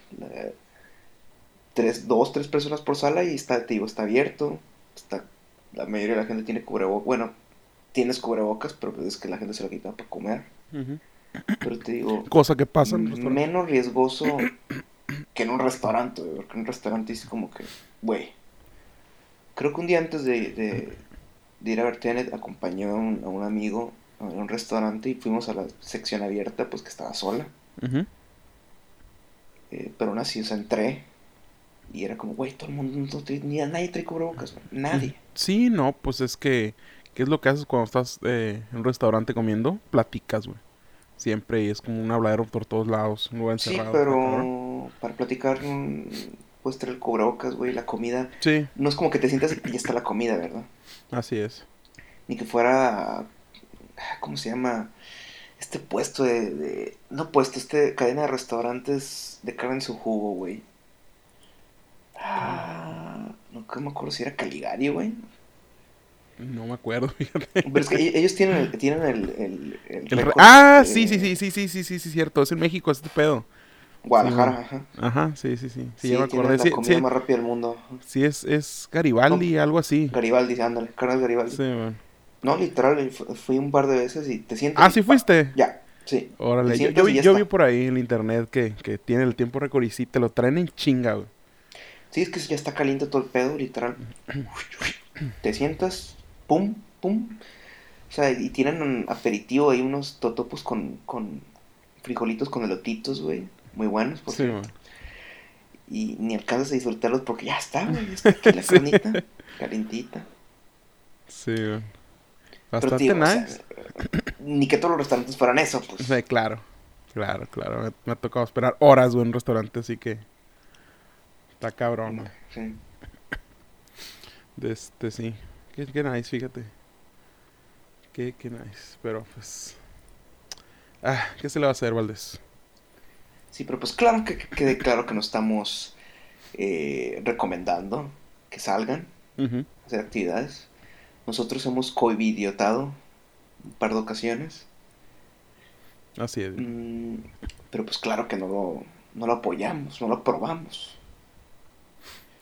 Tres, dos, tres personas por sala y está, te digo, está abierto. Está, la mayoría de la gente tiene cubrebocas. Bueno, tienes cubrebocas, pero pues es que la gente se lo quita para comer. Pero te digo, Cosa que pasa en menos riesgoso que en un restaurante, güey. Porque en un restaurante es como que, güey. Creo que un día antes de, de, de ir a ver Tenet, acompañé a un, a un amigo a un restaurante y fuimos a la sección abierta, pues que estaba sola. Eh, pero aún así, o sea, entré y era como, güey, todo el mundo, ni nadie trae cubrebocas, güey, nadie. Sí, no, pues es que, ¿qué es lo que haces cuando estás eh, en un restaurante comiendo? Platicas, güey. Siempre y es como un habladero por todos lados, un lugar Sí, encerrado. cabrón. pero para platicar puedes traer el cubrebocas, güey, la comida. Sí, No es como que te sientas y ya está la comida, ¿verdad? así es. Ni que fuera, ¿cómo se llama? este puesto de, de, No puesto, este cadena de restaurantes de carne en su jugo, güey. Ah, nunca me acuerdo si era Caligari, güey. No me acuerdo, fíjate. Pero es que ellos tienen el... Tienen el, el, el, el ah, sí, sí, sí, sí, sí, sí, sí, sí, cierto. Es en México, este pedo. Guadalajara, sí, ajá. Ajá, sí, sí, sí. Sí, sí me acordé. La sí, comida sí, más rápida del mundo. Sí, es, es Garibaldi, no, algo así. Garibaldi, ándale. Carlos Garibaldi. Sí, man. No, literal, fu- fui un par de veces y te sientes. Ah, sí fuiste. Ya, sí. Órale, yo, yo, yo vi por ahí en el internet que, que tiene el tiempo récord y sí, te lo traen en chinga, güey. Sí, es que ya está caliente todo el pedo, literal. Te sientas, pum, pum. O sea, y tienen un aperitivo ahí, unos totopos con, con frijolitos con elotitos, güey. Muy buenos, por Sí, man. Y ni alcanzas a disfrutarlos porque ya está, güey. Ya está aquí la Sí. carnita, calentita. Sí, man. Pero, Bastante tío, o sea, nice. ni que todos los restaurantes fueran eso, pues. Sí, claro, claro, claro. Me, me ha tocado esperar horas, en un restaurante, así que... Está cabrón. Sí. De este, sí. Qué, qué nice, fíjate. Qué, qué nice. Pero, pues... Ah, ¿qué se le va a hacer, Valdés? Sí, pero pues claro que que quede claro que no estamos eh, recomendando que salgan a hacer actividades. Nosotros hemos covidiotado un par de ocasiones. Así es. Mm, pero pues claro que no lo, no lo apoyamos, no lo aprobamos.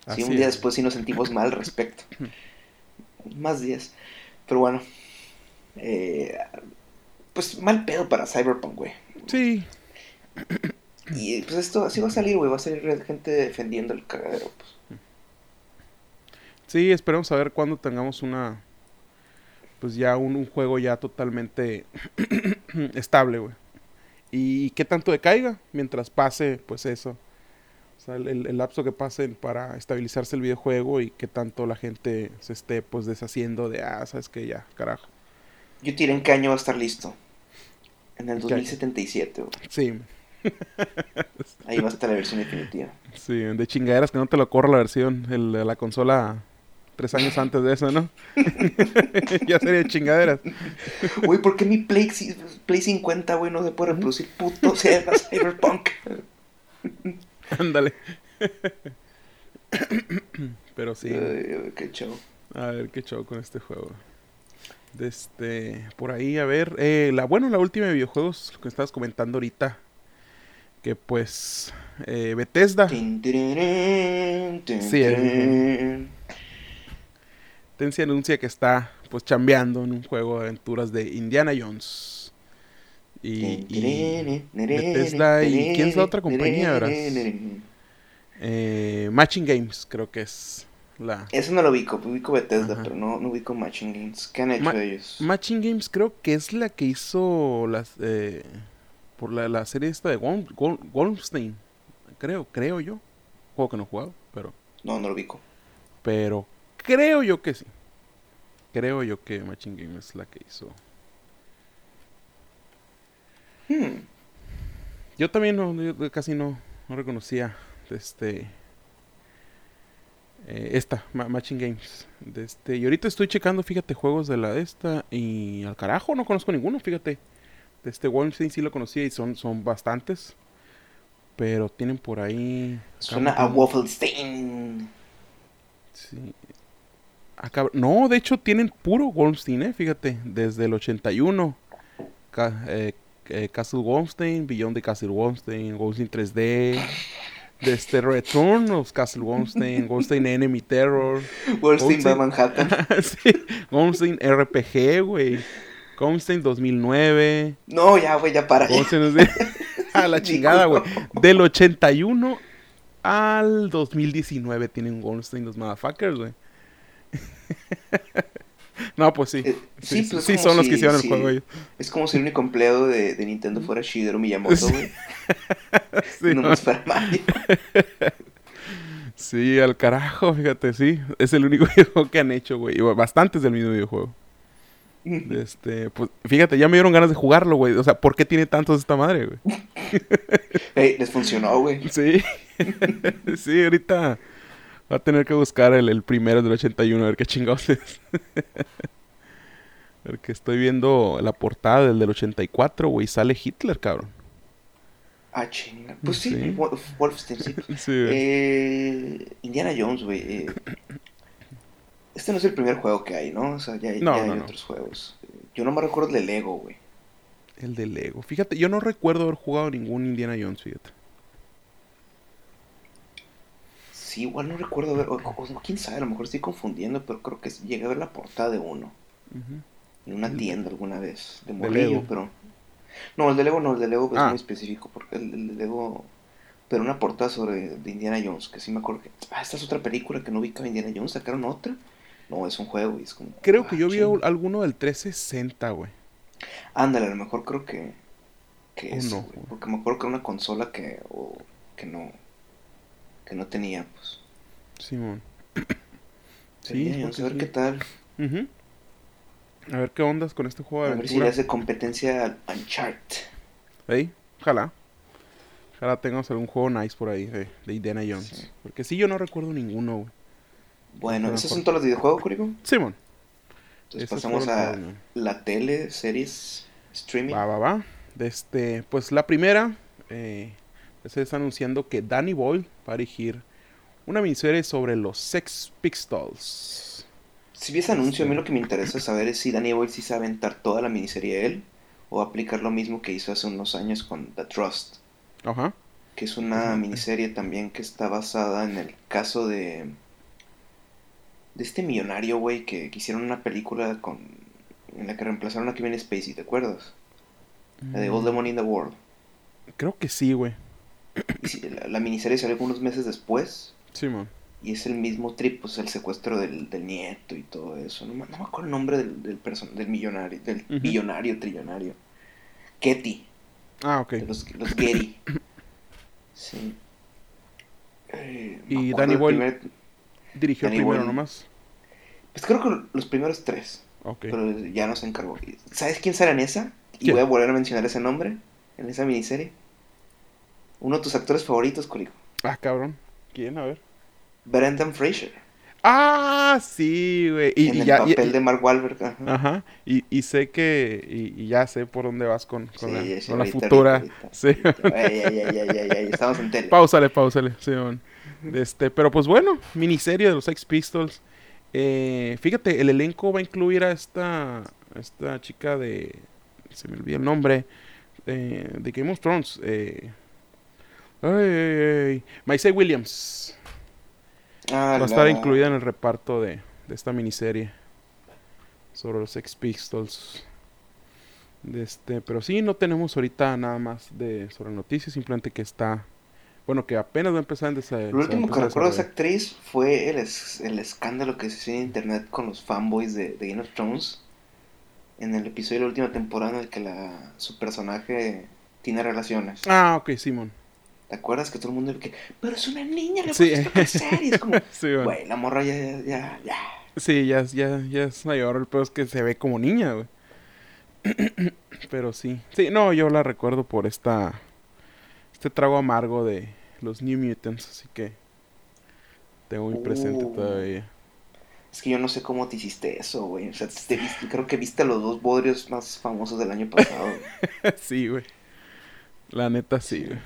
Así Sí, un día es. después sí nos sentimos mal al respecto. Más días. Pero bueno. eh, pues mal pedo para Cyberpunk, güey. Sí, Y pues esto así va a salir, güey. Va a salir gente defendiendo el cagadero. Pues. sí, esperemos a ver cuándo tengamos una... Pues ya un, un juego ya totalmente estable, güey. Y qué tanto decaiga mientras pase, pues eso. O sea, el, el- lapso que pase para estabilizarse el videojuego y qué tanto la gente se esté, pues, deshaciendo de, ah, sabes que ya, carajo. Yo tiré en qué año va a estar listo. En el ¿Qué año? 2077, güey. Sí, Ahí va a estar la versión definitiva. sí, de chingaderas que no te lo corra la versión, el, la consola tres años antes de eso, ¿no? ya sería chingaderas. Güey, ¿por qué mi Play, Play 50, güey, no se puede reproducir puto Sega Cyberpunk? Ándale. Pero sí, qué show. a ver qué show con este juego. De este, por ahí, a ver, eh, la, bueno, la última de videojuegos, lo que estabas comentando ahorita, que pues, eh, Bethesda, Sí, el-. Tensi anuncia que está, pues, chambeando en un juego de aventuras de Indiana Jones. Y, y Bethesda, ¿y quién es la otra compañía, tirirín. eh, Matching Games, creo que es la... Eso no lo ubico, ubico Bethesda, Ajá. pero no, no ubico Matching Games. ¿Qué han hecho Ma- ellos? Matching Games creo que es la que hizo las eh, por la, la serie esta de Wol- Wol- Wolfenstein. Creo, creo yo. Juego que no he jugado, pero No, no lo ubico. pero creo yo que sí. Creo yo que Matching Games es la que hizo. Hmm. Yo también no, yo casi no, no reconocía este eh, esta Ma- Matching Games. De este, y ahorita estoy checando, fíjate, juegos de la de esta y al carajo no conozco ninguno, fíjate. De este Wolfenstein sí lo conocía y son son bastantes. Pero tienen por ahí Suena a Wolfenstein. Sí. Ah, No, de hecho tienen puro Wolfenstein, eh, fíjate, desde el 81. Ca- eh, eh, Castle Wolfenstein, Beyond the Castle Wolfenstein, Wolfenstein 3D, de este Return of Castle Wolfenstein, Wolfenstein Enemy Terror, Wolfenstein Wolfenstein. Manhattan. sí, Wolfenstein RPG, güey, Wolfenstein 2009, No, ya, güey, ya para. Wolfenstein a la chingada, güey, del 81 al 2019 tienen Wolfenstein los motherfuckers, güey. no, pues sí. Eh, Sí, sí, pues, sí son los que hicieron el juego ellos. Es como si el único empleado de, de Nintendo fuera Shigeru Miyamoto, güey. Sí, no más para Mario. Sí, al carajo, fíjate, sí. Es el único videojuego que han hecho, güey. Bastantes del mismo videojuego. Este, pues, fíjate, ya me dieron ganas de jugarlo, güey. O sea, ¿por qué tiene tantos esta madre, güey? Ey, les funcionó, güey. Sí. sí, ahorita va a tener que buscar el, el primero del 81, a ver qué chingados es. Porque estoy viendo la portada del del 84, güey, sale Hitler, cabrón. Ah, chinga. Pues sí, Sí. Wolf- Wolfenstein, sí. Sí. Eh, Indiana Jones, güey. eh, este no es el primer juego que hay, ¿no? O sea, ya, hay- No, ya hay no, no. otros juegos. Yo no me recuerdo el de Lego, güey. El de Lego. Fíjate, yo no recuerdo haber jugado ningún Indiana Jones, fíjate. Sí, igual no recuerdo ver. O, o- quién sabe, a lo mejor estoy confundiendo, pero creo que llegué a ver la portada de uno. En una El- tienda alguna vez. De morrillo, pero. No, el de Lego no, el de Lego es Ah. muy específico. Porque el, el de Lego. Pero una portada sobre de Indiana Jones, que sí me acuerdo que. Ah, esta es otra película que no ubicaba Indiana Jones. ¿Sacaron otra? No, es un juego y es como. Creo ah, que yo vi alguno del 360, güey. Ándale, a lo mejor creo que. Que Oh, es, no. güey, Porque me acuerdo que era una consola que. O, que no. Que no tenía, pues. Simón. Sí, Sí, vamos a ver sí. qué tal. Ujú. A ver qué ondas con este juego A de ver si le hace competencia al Uncharted. Ey, ojalá. Ojalá tengamos algún juego nice por ahí de, de Indiana Jones. Sí. Porque sí, yo no recuerdo ninguno, güey. Bueno. ¿esos son todos los videojuegos, Curico? Simón. Entonces esos pasamos a la tele, series, streaming. Va, va, va. Este, pues la primera, eh, se está anunciando que Danny Boyle va a dirigir una miniserie sobre los Sex Pistols. Si vi ese anuncio, a mí Sí. lo que me interesa saber es si Danny Boyle sí sabe aventar toda la miniserie él o aplicar lo mismo que hizo hace unos años con The Trust, Ajá. que es una miniserie también que está basada en el caso de de este millonario, güey, que, que hicieron una película con en la que reemplazaron a Kevin Spacey, ¿te acuerdas? La de All the Mm, Money in the World. Creo que sí, güey. Sí, la, la miniserie salió unos meses después Simón. Y es el mismo trip, pues el secuestro del, del nieto y todo eso. No, me- no me acuerdo el nombre del, del, person- del millonario, del Ujú. billonario, trillonario. Ketty, Ah, ok. de los, los Getty. Sí. Eh, Y Danny Boyle- primer- Dirigió Danny primero Boyle. nomás. Pues creo que los primeros tres, Ok. pero ya no se encargó. ¿Sabes quién será en esa? Y ¿Quién? voy a volver a mencionar ese nombre en esa miniserie. Uno de tus actores favoritos, Corico. Ah, cabrón. ¿Quién? A ver. Brendan Fraser. Ah, sí, güey. Y, en y el ya, papel y- de Mark Wahlberg. ajá. Ajá. Y, y sé que. Y, ya sé por dónde vas con, con Sí, la, sí, con la ahorita, futura. ahorita, ahorita, Sí. Ay, ay, ay, estamos en tele. Páusale, páusale. Simón. Este, pero pues bueno, miniserie de los Sex Pistols. Eh, fíjate, el elenco va a incluir a esta, a esta chica de. Se me olvida el nombre. eh, de Game of Thrones. Eh, ay, Maisy Williams. Ah, Va a estar incluida en el reparto de, de esta miniserie sobre los Sex Pistols. De este, pero sí, no tenemos ahorita nada más de sobre noticias, simplemente que está, bueno, que apenas va a empezar en desa- Lo último que recuerdo de esa actriz fue el, es- el escándalo que se hizo en internet con los fanboys de, de Game of Thrones. En el episodio de la última temporada en el que la, su personaje tiene relaciones. Ah, ok, Simón. ¿Te acuerdas que todo el mundo que, pero es una niña, le Sí. crecer? Y es como, Sí, bueno. güey, la morra ya, ya, ya, ya. Sí, ya, ya, ya es mayor, el peor es que se ve como niña, güey. Pero sí. Sí, no, yo la recuerdo por esta. Este trago amargo de los New Mutants, así que. Tengo muy presente Uh. todavía. Es que yo no sé cómo te hiciste eso, güey. O sea, te viste- creo que viste a los dos bodrios más famosos del año pasado. sí, güey. La neta sí, güey.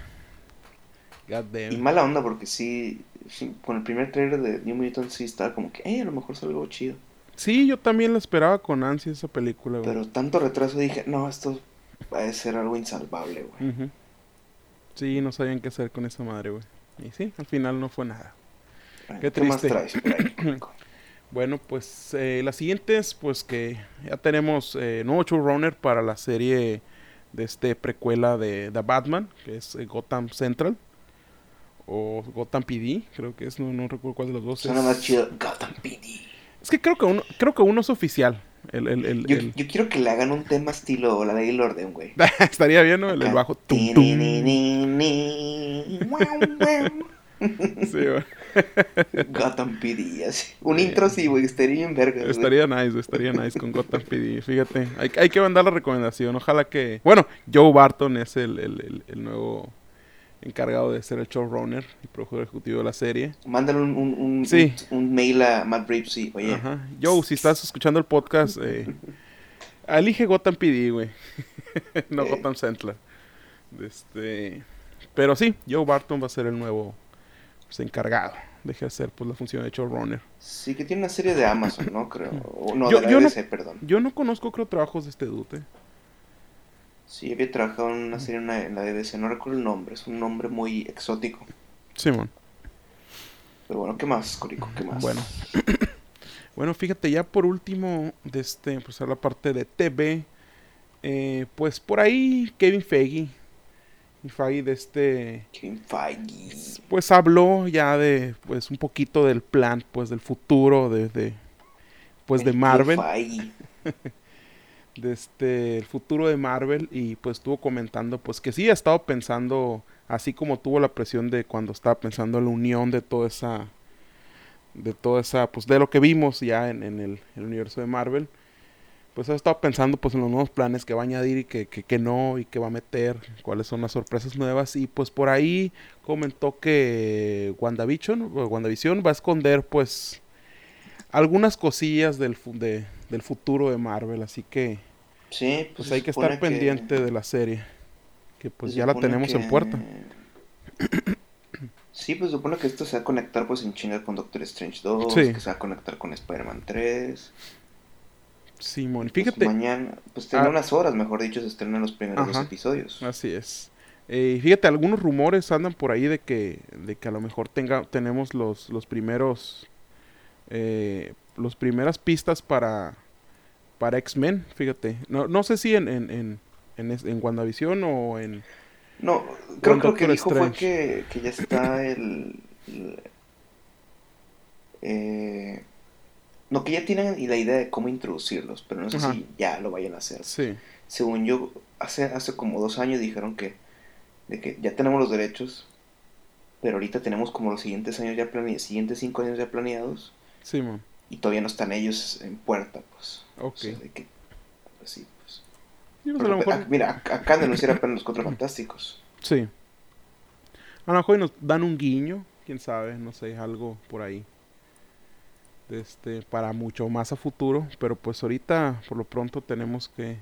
God Y mala onda porque sí, sí, con el primer trailer de New Mutants sí estaba como que, eh, a lo mejor sale algo chido. Sí, yo también la esperaba con ansia esa película, güey. Pero tanto retraso dije, no, esto va a ser algo insalvable, güey. Ujú. Sí, no sabían qué hacer con esa madre, güey. Y sí, al final no fue nada. Bueno, qué ¿Qué más triste. traes? Bueno, pues eh, las siguientes, pues que ya tenemos eh, nuevo showrunner para la serie de este precuela de The Batman, que es eh, Gotham Central. O Gotham PD, creo que es, no, no recuerdo cuál de los dos Suena es. más chido Gotham PD. Es que creo que uno, creo que uno es oficial. El, el, el, Yo, quiero que le hagan un tema estilo La Ley y el Orden, güey. Estaría bien, ¿no? El, bajo. tum, tum. Sí, güey. Gotham PD, así. Un Sí. intro así, güey, estaría bien verga. güey. Estaría nice, güey, estaría nice con Gotham PD. Fíjate, hay, hay que mandar la recomendación. Ojalá que. Bueno, Joe Barton es el, el, el- el nuevo encargado de ser el showrunner y productor ejecutivo de la serie. Mándale un, un, un, Sí. mail a Matt Reeves y, oye, Ajá. Joe, si estás escuchando el podcast, eh, elige Gotham PD, güey. no Eh. Gotham Central. Este, pero sí, Joe Barton va a ser el nuevo pues, encargado de ejercer pues, la función de showrunner. sí que tiene una serie de Amazon, ¿no? Creo. O, no, Yo- de la yo no- perdón. Yo no conozco, creo, trabajos de este dude. Sí, había trabajado en una serie en la, en la BBC, no recuerdo el nombre, es un nombre muy exótico. Simón. Pero bueno, ¿qué más, Corico? ¿Qué más? Bueno. Bueno, fíjate, ya por último, de este, pues a la parte de TV, eh, pues por ahí Kevin Feige, y Feige de este, Kevin Feige. pues habló ya de, pues un poquito del plan, pues del futuro de, de pues de El Marvel, Kevin Feige. de este, el futuro de Marvel y pues estuvo comentando, pues que sí ha estado pensando, así como tuvo la presión de cuando estaba pensando en la unión de toda esa de toda esa, pues de lo que vimos ya en, en el, universo de Marvel, pues ha estado pensando pues en los nuevos planes que va a añadir y que, que, que no y que va a meter, cuáles son las sorpresas nuevas. Y pues por ahí comentó que WandaVision, WandaVision va a esconder pues algunas cosillas del, de- del futuro de Marvel, así que Sí, pues se hay que estar pendiente de la serie, que pues ya la tenemos en puerta. Sí, pues supone que esto se va a conectar pues en chinga con Doctor Strange 2, Sí. que se va a conectar con Spider-Man 3. Simón, Pues fíjate, mañana, pues tendrá Ah. unas horas, mejor dicho, se estrenan los primeros dos episodios. Así es. Eh, fíjate, algunos rumores andan por ahí de que, de que a lo mejor tenga, tenemos los, los primeros, eh, los primeras pistas para, para X-Men, fíjate. No, no sé si en, en, en, en, en WandaVision o en... No, creo que lo que dijo fue que, que ya está el... el- eh, no, que ya tienen la idea de cómo introducirlos, pero no sé Ajá. si ya lo vayan a hacer. Sí, Según yo, hace, hace como dos años dijeron que, de que ya tenemos los derechos, pero ahorita tenemos como los siguientes años ya planeados, siguientes cinco años ya planeados, Simón. Y todavía no están ellos en puerta, pues. Ok. O sea, de que, pues pues. Sí, pues, a lo Porque, mejor, ah, mira, ac- acá de anunciar apenas los cuatro fantásticos. sí. A lo mejor nos dan un guiño, quién sabe, no sé, algo por ahí. Este, para mucho más a futuro, pero pues ahorita por lo pronto tenemos que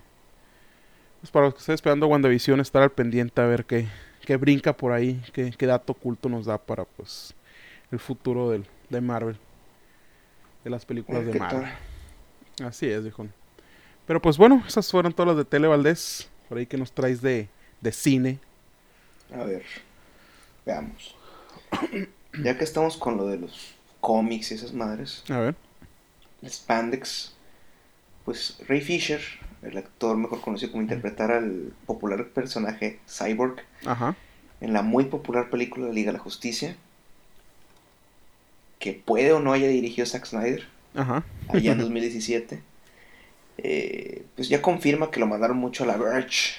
pues para los que estén esperando WandaVision estar al pendiente a ver qué, qué brinca por ahí, qué, qué dato oculto nos da para pues el futuro del, de Marvel, de las películas de ¿qué Marvel. tal? Así es, viejo. Pero pues bueno, esas fueron todas las de Tele Valdés, por ahí que nos traes de, de cine. A ver, veamos. Ya que estamos con lo de los cómics y esas madres, A ver. Spandex, pues Ray Fisher, el actor mejor conocido como interpretar al popular personaje Cyborg Ajá. en la muy popular película Liga de la Justicia, que puede o no haya dirigido Zack Snyder Ajá. allá en 2017, eh, pues ya confirma que lo mandaron mucho a la Verge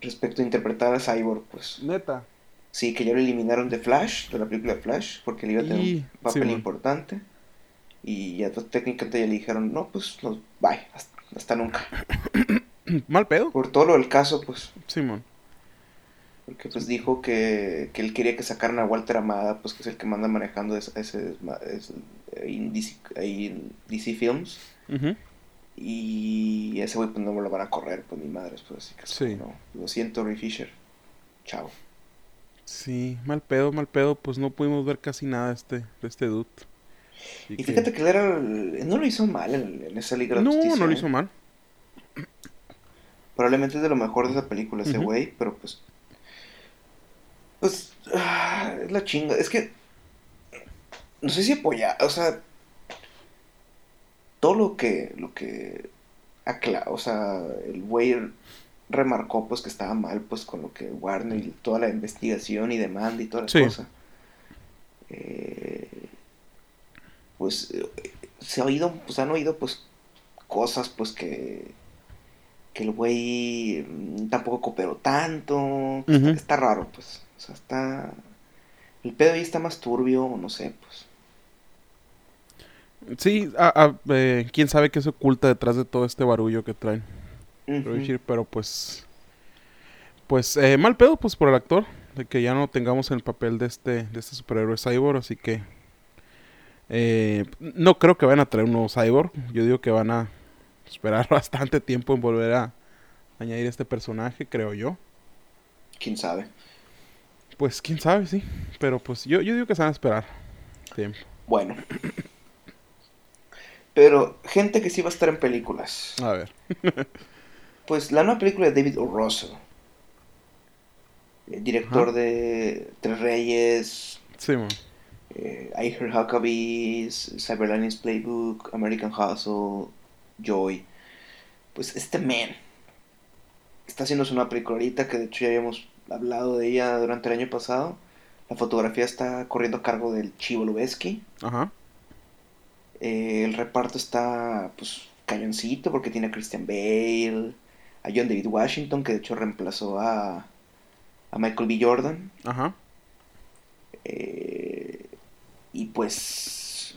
respecto a interpretar a Cyborg, pues Neta. Sí, que ya lo eliminaron de Flash, de la película de Flash, porque le iba a tener Y- un papel sí, importante. Y ya técnicamente ya le dijeron, no, pues, no, bye, hasta, hasta nunca. Mal pedo. Por todo lo del caso, pues, Simón. Porque pues dijo que, que él quería que sacaran a Walter Amada, pues que es el que manda manejando ese, ese, ese- DC, Films. Y ese güey pues no me lo van a correr, pues ni madres, pues así que Sí. no, lo siento, Ray Fisher. Chao. Sí, mal pedo, mal pedo. Pues no pudimos ver casi nada de este, de este dude. Así Y que- fíjate que él era, el- no lo hizo mal en, en esa Liga de No, Justicia. no lo ¿eh? hizo mal. Probablemente es de lo mejor de esa película ese güey, pero pues. Pues. ah, es la chinga. Es que. No sé si apoyar. O sea. Todo lo que. Lo que. acla- o sea, el güey remarcó pues que estaba mal pues con lo que Warner y toda la investigación y demanda y toda la Sí. cosa. Eh, pues se ha oído, pues han oído pues cosas pues que que el güey tampoco cooperó tanto, está raro pues, o sea, está el pedo ahí está más turbio, o no sé, pues. Sí, a- a- eh, quién sabe qué se oculta detrás de todo este barullo que traen. Decir, pero pues. Pues eh, mal pedo, pues por el actor. de que ya no tengamos el papel de este, de este superhéroe cyborg, así que eh, no creo que van a traer un nuevo cyborg. Yo digo que van a esperar bastante tiempo en volver a añadir este personaje, creo yo. ¿Quién sabe? Pues quién sabe, sí. Pero pues yo, yo digo que se van a esperar tiempo. Bueno. Pero gente que sí va a estar en películas. A ver. pues la nueva película de David O. Russell. El director de Tres Reyes. Sí, man. Eh, I Heard Huckabees, Cyberlinings Playbook, American Hustle, Joy. Pues este man está haciendo una película ahorita que de hecho ya habíamos hablado de ella durante el año pasado. La fotografía está corriendo a cargo del Chivo Lubeski. Ajá. Eh, el reparto está, pues, cañoncito porque tiene a Christian Bale, a John David Washington, que de hecho reemplazó a, a Michael B. Jordan. Ajá. Eh, y pues,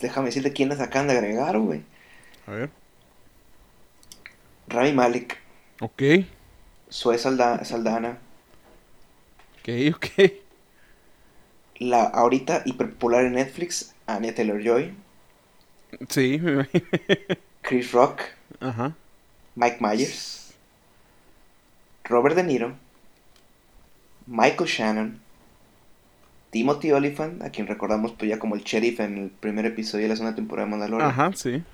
déjame decirte quiénes acaban de agregar, güey. A ver. Rami Malek, Ok. Zoe Salda- Saldana, Ok, ok. la ahorita hiperpopular en Netflix, Anya Taylor-Joy, Sí, me imagino. Chris Rock, Ajá. Mike Myers, Robert De Niro, Michael Shannon, Timothy Olyphant, a quien recordamos pues ya como el sheriff en el primer episodio de la segunda temporada de Mandalorian, Ajá, sí.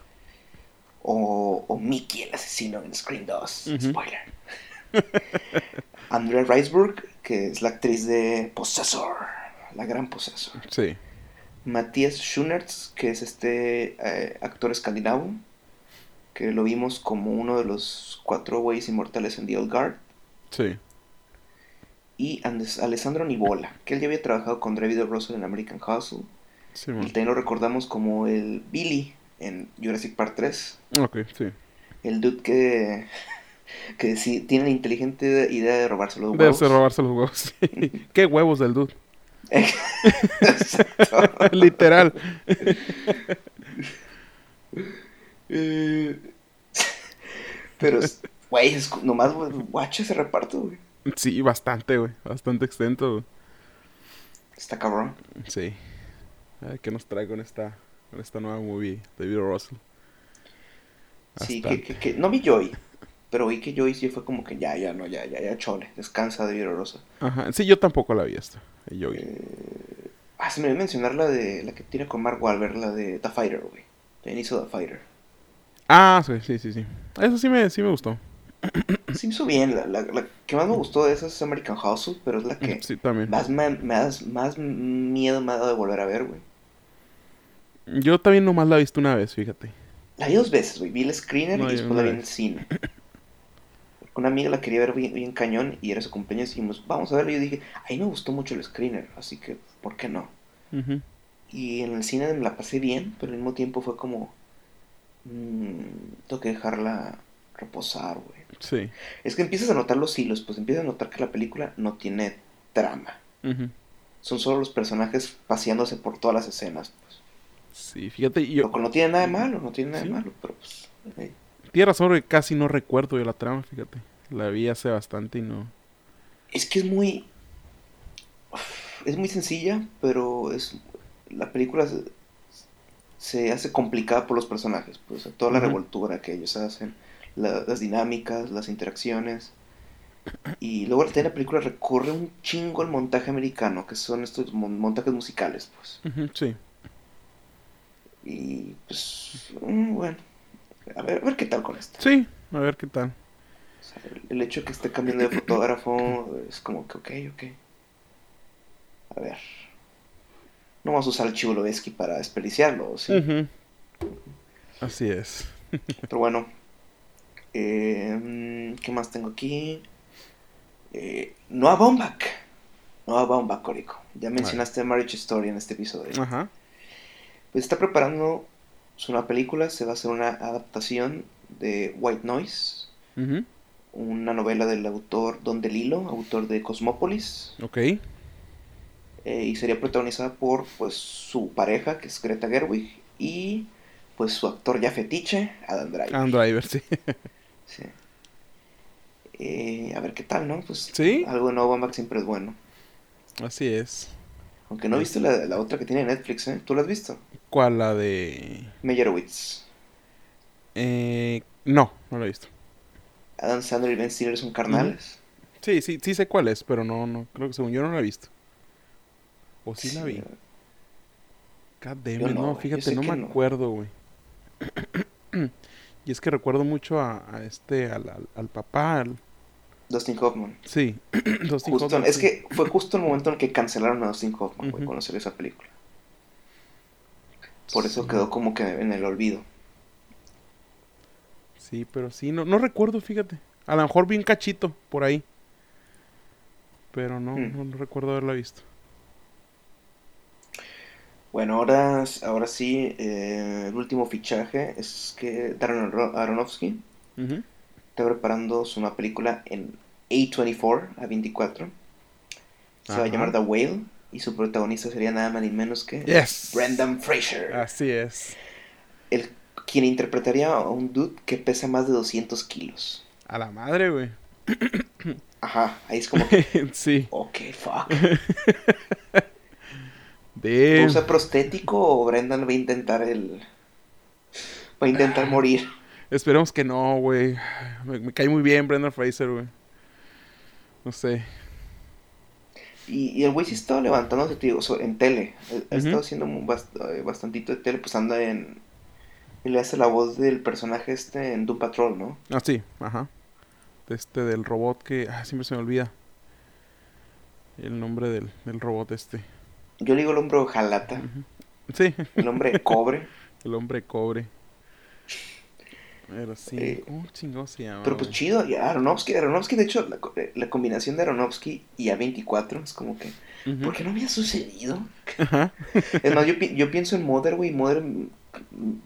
o, o Mickey el asesino en Screen 2, Ujú. spoiler. Andrea Riseborough, que es la actriz de Possessor, la gran Possessor. Sí. Matías Schoenertz, que es este eh, actor escandinavo, que lo vimos como uno de los cuatro güeyes inmortales en The Old Guard. Sí. Y Andes- Alessandro Nivola, que él ya había trabajado con David. Russell en American Hustle. Sí, Y también lo recordamos como el Billy en Jurassic Park 3. Ok, sí. El dude que, que sí tiene la inteligente idea de robarse los huevos. ser robarse los huevos. sí. Qué huevos del dude. Literal. Eh, Pero, güey, nomás guacha ese reparto, güey. Sí, bastante, güey. Bastante extenso, güey. Está cabrón. Sí. A ver qué nos trae con esta, con esta nueva movie de David. Russell. Sí, que, Bastante. que, que- no vi Joy, pero vi que Joy sí fue como que ya, ya, no, ya, ya, ya, chole, descansa de Rosa. Ajá. Sí, yo tampoco la vi esta. Yogi. Eh, ah, se me olvidó mencionar la de, la que tiene con Mark Wahlberg, la de The Fighter, güey. También hizo The Fighter. Ah, sí, sí, sí, sí. Eso sí me, sí me gustó. Sí hizo bien, la, la, la que más me gustó de esa es American Hustle, pero es la que Sí, también. más, me, me das- más miedo me ha dado de volver a ver, güey. Yo también nomás la he visto una vez, fíjate. La vi dos veces, güey. Vi el screener No, y yo después la vi en el cine. Una amiga la quería ver bien, bien cañón y era su cumpleaños y dijimos, vamos a verlo. Y yo dije, a mí me gustó mucho el screener, así que, ¿por qué no? Y en el cine me la pasé bien, pero al mismo tiempo fue como, mmm, tengo que dejarla reposar, güey. Sí. Es que empiezas a notar los hilos, pues empiezas a notar que la película no tiene trama. Son solo los personajes paseándose por todas las escenas, pues. Sí, fíjate, yo... Lo cual no tiene nada de malo, no tiene nada Sí. de malo, pero pues... eh, Razón, porque casi no recuerdo de la trama, fíjate. La vi hace bastante y no... Es que es muy. Es muy sencilla, pero es. La película se, se hace complicada por los personajes. Pues, o sea, toda la Ujú. revoltura que ellos hacen, la- las dinámicas, las interacciones. Y luego también la película recurre un chingo al montaje americano, que son estos mon- montajes musicales, pues. Sí. Y pues. mm, Bueno. A ver, a ver qué tal con esto. Sí, a ver qué tal. O sea, el- hecho de que esté cambiando de fotógrafo es como que, ok, ok. A ver. No vamos a usar el Chivolovetsky para desperdiciarlo, ¿sí? Así es. Pero bueno. Eh, ¿Qué más tengo aquí? Eh, Noah Baumbach. Noah Baumbach, Corico. Ya mencionaste Marriage Story en este episodio. Ajá. Pues está preparando su nueva película. Se va a hacer una adaptación de White Noise. Una novela del autor Don DeLillo, autor de Cosmópolis. Ok. eh, y sería protagonizada por pues su pareja, que es Greta Gerwig, y pues su actor ya fetiche, Adam Driver. And Driver, sí. Sí. Eh, a ver qué tal, ¿no? Pues Sí. algo de nuevo Baumbach siempre es bueno. Así es. Aunque no he visto la, la otra que tiene Netflix, ¿eh? ¿Tú la has visto? ¿Cuál? La de... Meyerowitz. Eh, no, no la he visto. Adam Sandler y Ben Stiller son carnales. Sí, sí, sí sé cuál es, pero no, no, creo que según yo no la he visto. O sí, la vi. God damn Yo it, no, no, fíjate, no me no. acuerdo, güey. y es que recuerdo mucho a, a este, al, al, al papá, al- Dustin Hoffman. sí, Dustin Hoffman, es sí. que fue justo el momento en el que cancelaron a Dustin Hoffman, güey, Ujú. cuando salió esa película. Por eso Sí. quedó como que en el olvido. Sí, pero sí, no, no recuerdo, fíjate. A lo mejor vi un cachito por ahí. Pero no, Hmm. no, no recuerdo haberla visto. Bueno, ahora, ahora sí, eh, el último fichaje es que Darren Aro- Aronofsky está preparando nueva película en A24, A24. Se va a llamar The Whale y su protagonista sería nada más ni menos que Yes. Brendan Fraser, Así es. el, quien interpretaría a un dude que pesa más de 200 kilos. A la madre, güey. Ajá, ahí es como que, sí. ok, fuck. De... ¿Usa prostético o Brendan va a intentar el... Va a intentar morir? Esperemos que no, güey. Me, me cae muy bien Brendan Fraser, güey. No sé. Y, y el güey sí estaba levantándose, te digo, en tele. Ha- estado haciendo bast- eh, bastantito de tele, pues anda en... Y le hace la voz del personaje este en Doom Patrol, ¿no? Ah, sí, ajá. Este del robot que... Ah, siempre se me olvida. El nombre del, del robot este. Yo le digo el hombre jalata, Sí, el hombre cobre. el hombre cobre. Pero sí, Eh, ¿cómo chingado se llama? Pero pues chido, y Aronofsky, Aronofsky, de hecho, la, eh, la combinación de Aronofsky y A24 es como que, Ujú. ¿por qué no había sucedido? Ajá. Es más, yo, pi- yo pienso en Mother, güey, Mother,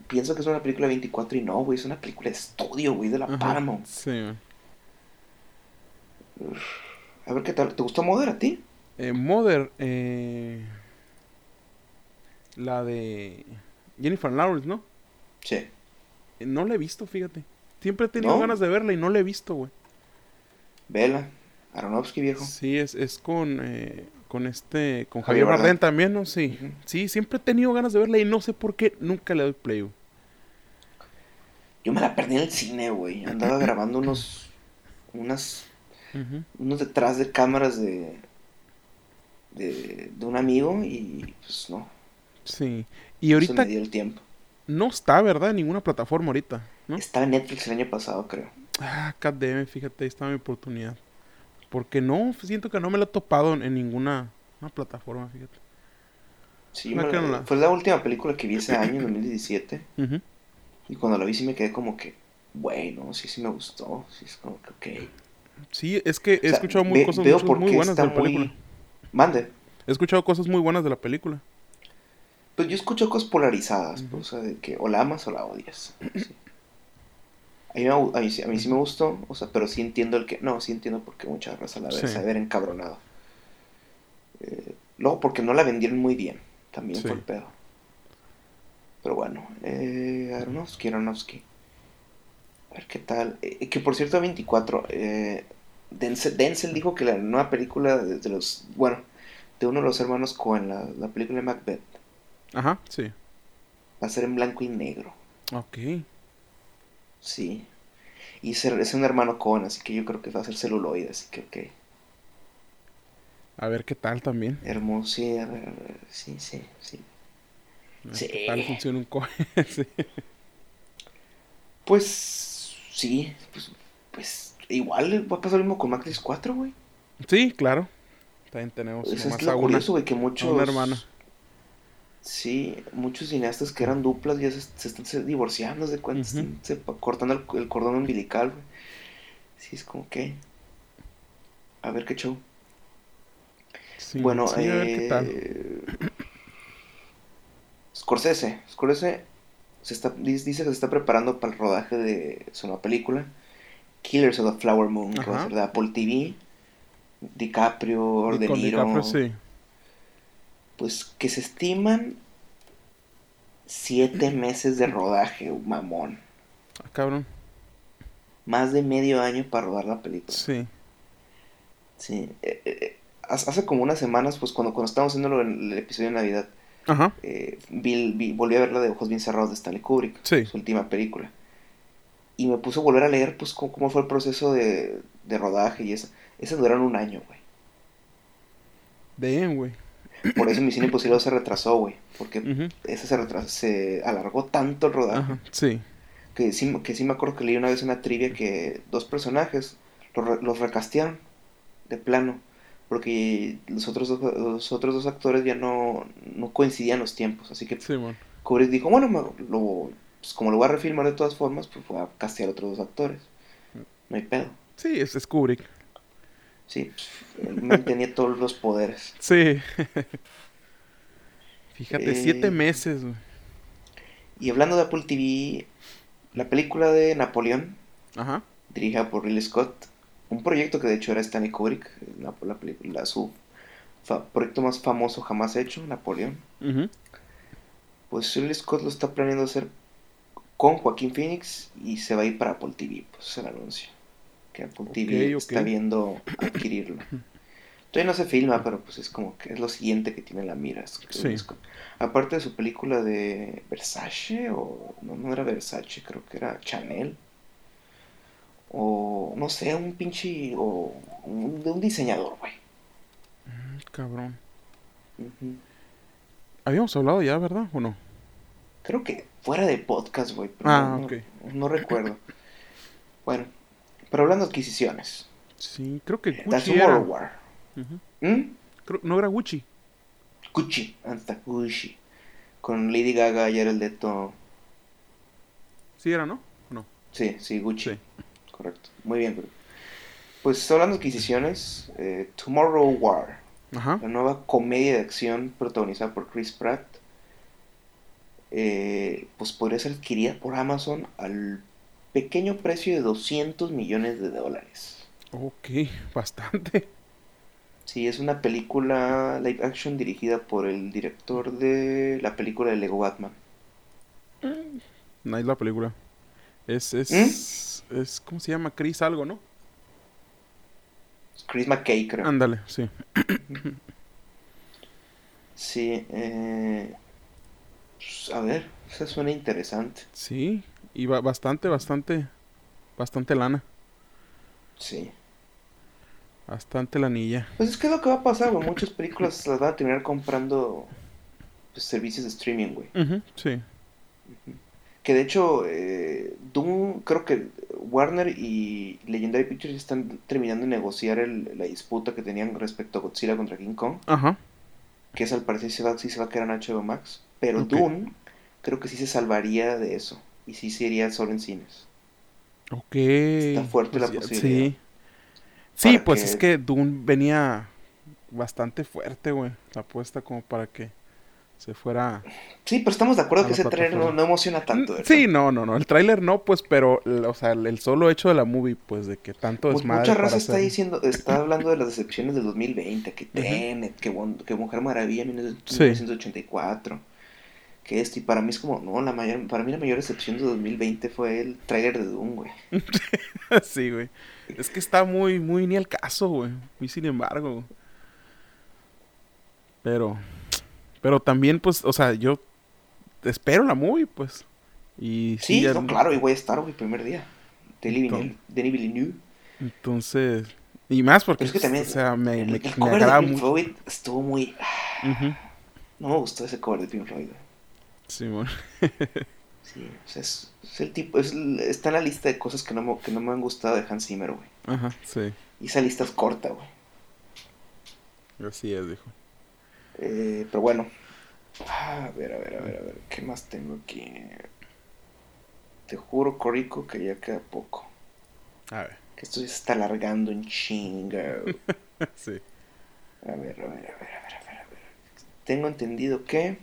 pienso que es una película de 24 y no, güey, es una película de estudio, güey, de la Ajá. Paramount. Sí, güey. A ver qué tal, ¿te gustó Mother a ti? Eh, Mother, eh... La de Jennifer Lawrence, ¿no? Sí. No la he visto, fíjate. Siempre he tenido ¿No? ganas de verla y no la he visto, güey. Vela, Aronofsky, viejo. Sí, es, es con, eh, con este, con Javier Javier Bardem también, ¿no? Sí. Sí, siempre he tenido ganas de verla y no sé por qué nunca le doy play, güey. Yo me la perdí en el cine, güey. Andaba grabando unos, unas, unos detrás de cámaras de, de, de un amigo y pues no, Sí. Y no se ahorita me dio el tiempo. No está, ¿verdad? En ninguna plataforma ahorita, ¿no? Estaba en Netflix el año pasado, creo. Ah, KDM, fíjate, ahí está mi oportunidad. Porque no, siento que no me la he topado en, ninguna una plataforma, fíjate. Sí, Me la- fue la última película que vi ese año, en 2017. Ujú. Y cuando la vi sí me quedé como que, bueno, sí, sí me gustó. Sí, es como que, ok. Sí, es que he O sea, escuchado muy, ve- cosas veo muchas por muy buenas de la película. muy- Mande. He escuchado cosas muy buenas de la película. Pues yo escucho cosas polarizadas, pues, o sea, de que o la amas o la odias. Sí. A, mí me a, mí, sí- a mí sí me gustó, o sea, pero sí entiendo el que... No, sí entiendo por qué mucha raza la ve, Sí. se ha de ver encabronado. Eh, luego porque no la vendieron muy bien, también Sí. fue el pedo. Pero bueno, eh, Aronofsky, Aronofsky. A ver qué tal. Eh, que por cierto, 24, eh, Denzel, Denzel dijo que la nueva película de, de los... Bueno, de uno de los hermanos Cohen, la, la película de Macbeth, Ajá, sí. va a ser en blanco y negro. Ok. Sí. Y es, un hermano Cohen, así que yo creo que va a ser celuloide, así que ok. A ver qué tal también. Hermoso, sí, a ver, a ver, sí, sí, sí. ¿Qué tal funciona un co sí. Pues, sí, pues, pues igual va a pasar lo mismo con Matrix 4, güey. Sí, claro. También tenemos Eso es lo curioso, güey, que muchos... una hermana. Sí, muchos cineastas que eran duplas ya se, se están se- divorciando, cuenta, se- cortando el, el cordón umbilical. Sí, es como que... A ver qué show. Sí, Bueno, sí, a ver qué tal. eh, Scorsese. Scorsese se está, dice que se está preparando para el rodaje de su nueva película, Killers of the Flower Moon, que va a ser de Apple TV. DiCaprio, Y De con Niro, DiCaprio, sí. Pues que se estiman siete meses de rodaje, mamón. Ah, cabrón. Más de medio año para rodar la película. Sí. Sí. eh, eh, hace como unas semanas, pues cuando, cuando estábamos haciendo el episodio de Navidad, Ajá. eh, vi- vi- volví a ver la de Ojos Bien Cerrados de Stanley Kubrick, Sí. su última película. Y me puso a volver a leer, pues, cómo, cómo fue el proceso de, de rodaje y eso. Ese duraron un año, güey. Damn, güey. Por eso Misión Imposible se retrasó, güey. Porque ese se retrasó, se alargó tanto el rodaje. Sí. Que sí, que sí me acuerdo que leí una vez una trivia que dos personajes los, re- los recastearon de plano. Porque los otros dos, los otros dos actores ya no, no coincidían los tiempos. Así que. Kubrick dijo, bueno, me- lo, pues como lo voy a refilmar de todas formas, pues voy a castear otros dos actores. No hay pedo. Sí, es, es Kubrick. Sí, él mantenía todos los poderes. Sí. Fíjate, Eh, siete meses, güey. Y hablando de Apple TV, la película de Napoleón, Ajá. dirigida por Ridley Scott, un proyecto que de hecho era Stanley Kubrick, la, la película, su fa- proyecto más famoso jamás hecho, Napoleón. Ujú. Pues Ridley Scott lo está planeando hacer con Joaquín Phoenix y se va a ir para Apple TV, pues es el anuncio. Que Apple TV está viendo adquirirlo. Todavía no se filma, pero pues es como que es lo siguiente que tiene en la mira. es Sí. Aparte de su película de Versace, o no, no era Versace, creo que era Chanel. O no sé, un pinche. O un- de un diseñador, güey. Cabrón. Ujú. Habíamos hablado ya, ¿verdad? ¿O no? Creo que fuera de podcast, güey. pero Ah, no, ok. no recuerdo. Bueno, pero hablando de adquisiciones. Sí, creo que Gucci Tomorrow era. War. ¿Mm? Creo- no era Gucci. Gucci, hasta Gucci. Con Lady Gaga y el Leto. Sí era, ¿no? ¿O no? Sí, sí, Gucci. Sí. Correcto. Muy bien, güey. Pues hablando de adquisiciones, eh, Tomorrow War, Ajá. la nueva comedia de acción protagonizada por Chris Pratt, eh, pues podría ser adquirida por Amazon al pequeño precio de 200 millones de dólares. Ok, bastante. Sí, es una película live action dirigida por el director de la película de Lego Batman. No es la película. Es, es, ¿Mm? es, ¿cómo se llama? Chris algo, ¿no? Chris McKay, creo. Ándale, sí. Sí, eh, pues, a ver, eso suena interesante. Sí, y ba- bastante, bastante, bastante lana. Sí. Bastante lanilla. Pues es que es lo que va a pasar, güey. Muchas películas las van a terminar comprando pues, servicios de streaming, güey. Ujú, sí. Que de hecho, eh, Doom, creo que Warner y Legendary Pictures están terminando de negociar el- la disputa que tenían respecto a Godzilla contra King Kong. Ajá. Que es al parecer sí se va, sí se va a quedar en HBO Max. Pero. Doom creo que sí se salvaría de eso. Y sí sería solo en cines. Ok. Está fuerte la ya- posibilidad. Sí. Sí, pues que- es que Dune venía bastante fuerte, güey. La apuesta como para que se fuera... Sí, pero estamos de acuerdo que ese trailer no, emociona tanto. ¿verdad? Sí, no, no, no. El tráiler no, pues, pero, el- o sea, el, solo hecho de la movie, pues, de que tanto Mu- desmadre Mucha raza está hacer- diciendo, está hablando de las decepciones del 2020, que. Tenet, que, Won- que Mujer Maravilla en Sí. 1984, que esto, y para mí es como, no, la mayor, para mí la mayor decepción de 2020 fue el tráiler de Doom, güey. sí, güey. Es que está muy, muy ni al caso, güey. Y sin embargo. Pero, pero también, pues, o sea, yo espero la movie, pues. Y Sí, ya- no, claro, y voy a estar, güey, primer día. Denis Villeneuve. Entonces, y más porque, es que también, o sea, me, el, me, el me cover de Pink. Floyd estuvo muy... Ujú. No me gustó ese cover de Pink Floyd, güey. Bueno. Sí, o sea, es, es el tipo, es, está en la lista de cosas que no, me- que no me han gustado de Hans Zimmer, güey. Ajá, sí. Y esa lista es corta, güey. Así es, dijo. Eh, pero bueno. Ah, A ver, a ver, a ver, a ver. ¿Qué más tengo aquí? Te juro, Corico, que ya queda poco. A ver, Que esto ya se está alargando en chinga. sí. A ver, a ver, a ver, a ver, a ver, a ver. Tengo entendido que.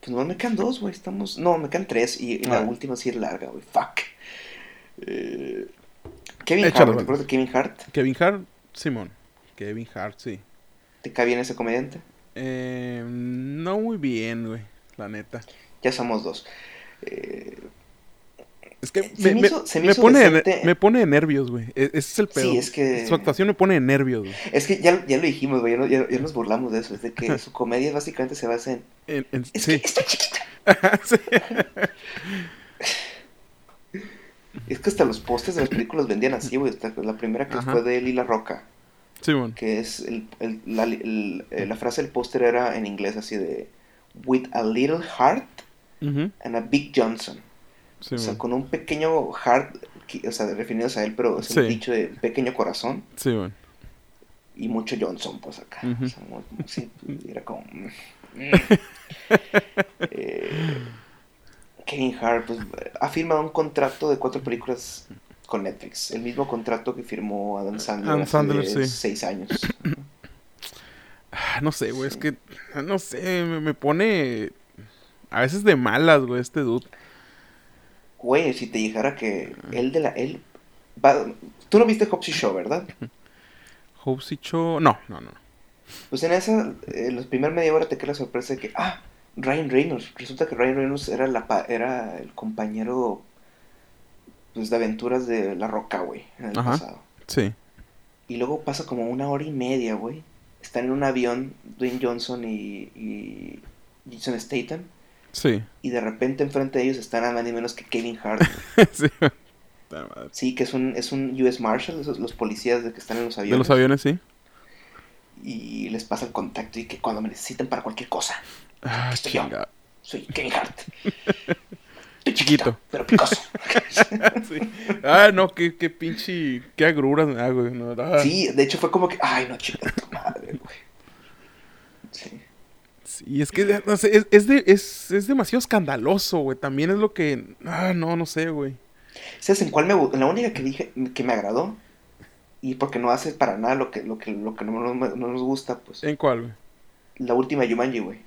Pues no me quedan dos, güey. Estamos. No, me quedan tres. Y, la Ah. última sí es larga, güey. Fuck. Eh, Kevin Échalo, Hart, ¿te acuerdas de Kevin Hart? Kevin Hart, Simón. Kevin Hart, sí. ¿Te cae bien ese comediante? Eh, no muy bien, güey, la neta. Ya somos dos. Eh, Es que Se me, me me- hizo- se me me hizo pone, de, decente. me pone de nervios, güey. E- Ese es el pedo. Sí, es que- Su actuación me pone de nervios, güey. Es que ya, ya lo dijimos, güey, ya, ya- ya nos burlamos de eso, es de que su comedia básicamente se basa en... En- en- Es sí. que estoy chiquita. Sí. Es que hasta los postes de las películas vendían así, güey. La primera que Ajá. fue de Lila Roca, Sí, bueno. que es el, el- la, el- eh, la frase del póster era en inglés así de With a little heart and a big Johnson. Sí, o sea, con un pequeño heart, o sea, refiriéndose a él, pero es un Sí. dicho de pequeño corazón Sí, y mucho Johnson, pues acá. Ujú. O sea, muy- sí, era como... mm, mm. Eh, Kevin Hart pues, ha firmado un contrato de cuatro películas con Netflix. El mismo contrato que firmó Adam Sandler Adam hace Sandler, de sí. seis años. Ah, No sé, güey. Es que, no sé, me, me pone a veces de malas, güey, este dude. Güey, si te dijera que él de la... Él va- Tú no viste Hobbs y Show, ¿verdad? Hobbs y Cho... No, no, no. Pues en esa, en la primera media hora te queda la sorpresa de que, ah, Ryan Reynolds. Resulta que Ryan Reynolds era, la, pa- era el compañero pues, de aventuras de La Roca, güey, en el Ajá. pasado. Sí. Y luego pasa como una hora y media, güey. Están en un avión, Dwayne Johnson y, y Jason Statham. Sí. Y de repente enfrente de ellos están nada más ni menos que Kevin Hart. sí. Que es un, es un US Marshal, esos, los policías de que están en los aviones. De los aviones, sí. Y les pasa el contacto y que cuando me necesiten para cualquier cosa, Ah, Estoy yo. soy Kevin Hart. Estoy Chiquito. chiquito, pero picoso. Sí. Ah, no, qué, qué pinche. Qué agruras me güey. No, ah. Sí, de hecho fue como que, ay, no, chica, tu madre, güey. Sí, es que no sé, es, es, de- es, es demasiado escandaloso, güey. También es lo que. Ah, no, no sé, güey. ¿Sabes en cuál me La única que dije que me agradó, y porque no hace para nada lo que, lo que, lo que no, no- no nos gusta, pues, ¿En cuál, güey? la última Jumanji, güey.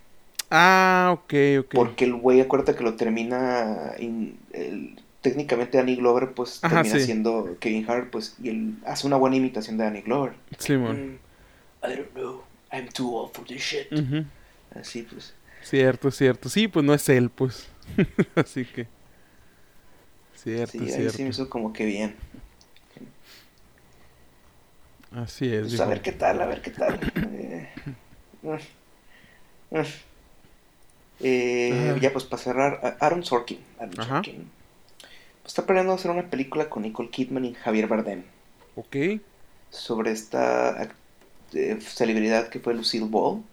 Ah, ok, ok. Porque el güey, acuérdate que lo termina, in- el- técnicamente Danny Glover, pues, Ajá, termina sí. siendo Kevin Hart, pues, y él hace una buena imitación de Danny Glover. Sí, man. Mm, I don't know, I'm too old for this shit. Ujú. Así, pues. Cierto, cierto. Sí, pues no es él, pues. Así que. Cierto, Sí, ahí cierto. sí me hizo como que bien. Así es, Pues, a ver qué tal, a ver qué tal. Eh. Eh, ya pues para cerrar, Aaron Sorkin. Aaron Ajá. Sorkin. Pues, está planeando hacer una película con Nicole Kidman y Javier Bardem Ok. sobre esta eh, celebridad que fue Lucille Ball.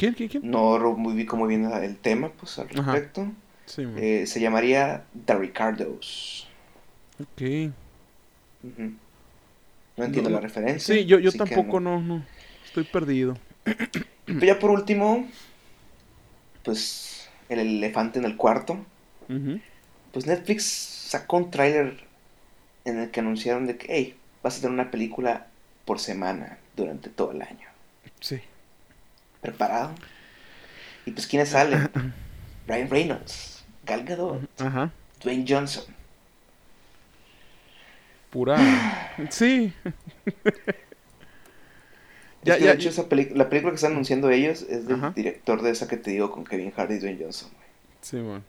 ¿Quién, quién, quién? No ro- muy viene el tema pues al respecto. Sí. Eh, se llamaría The Ricardos. ok. No entiendo No, la referencia. Sí, yo, yo que tampoco no, no. Estoy perdido. Y pues ya por último, pues el elefante en el cuarto. Pues Netflix sacó un tráiler en el que anunciaron de que, hey, vas a tener una película por semana durante todo el año. Sí. ¿Preparado? Y pues ¿quiénes salen? Ryan Reynolds, Gal Gadot, Ajá. Dwayne Johnson. Pura. Sí. Ya, Ya, de ya, hecho, esa la película que están anunciando ellos es del Ajá. director de esa que te digo con Kevin Hart y Dwayne Johnson. güey. Sí, man.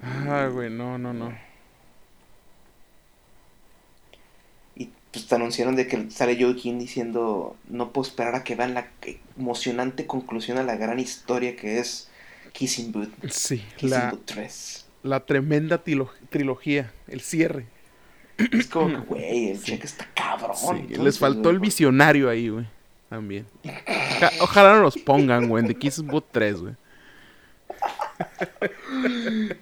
Ah, güey, no, no, no. Y pues te anunciaron de que sale Joe King diciendo, no puedo esperar a que vean la emocionante conclusión a la gran historia que es Kissing Booth. Sí, Kissing la, Booth 3. la tremenda tilo- trilogía, el cierre. Es como que, güey, el Sí. cheque está cabrón. Sí, Entonces, les faltó el güey, visionario ahí, güey. También. Oja- ojalá no los pongan, güey, en The Kiss Boot 3, güey.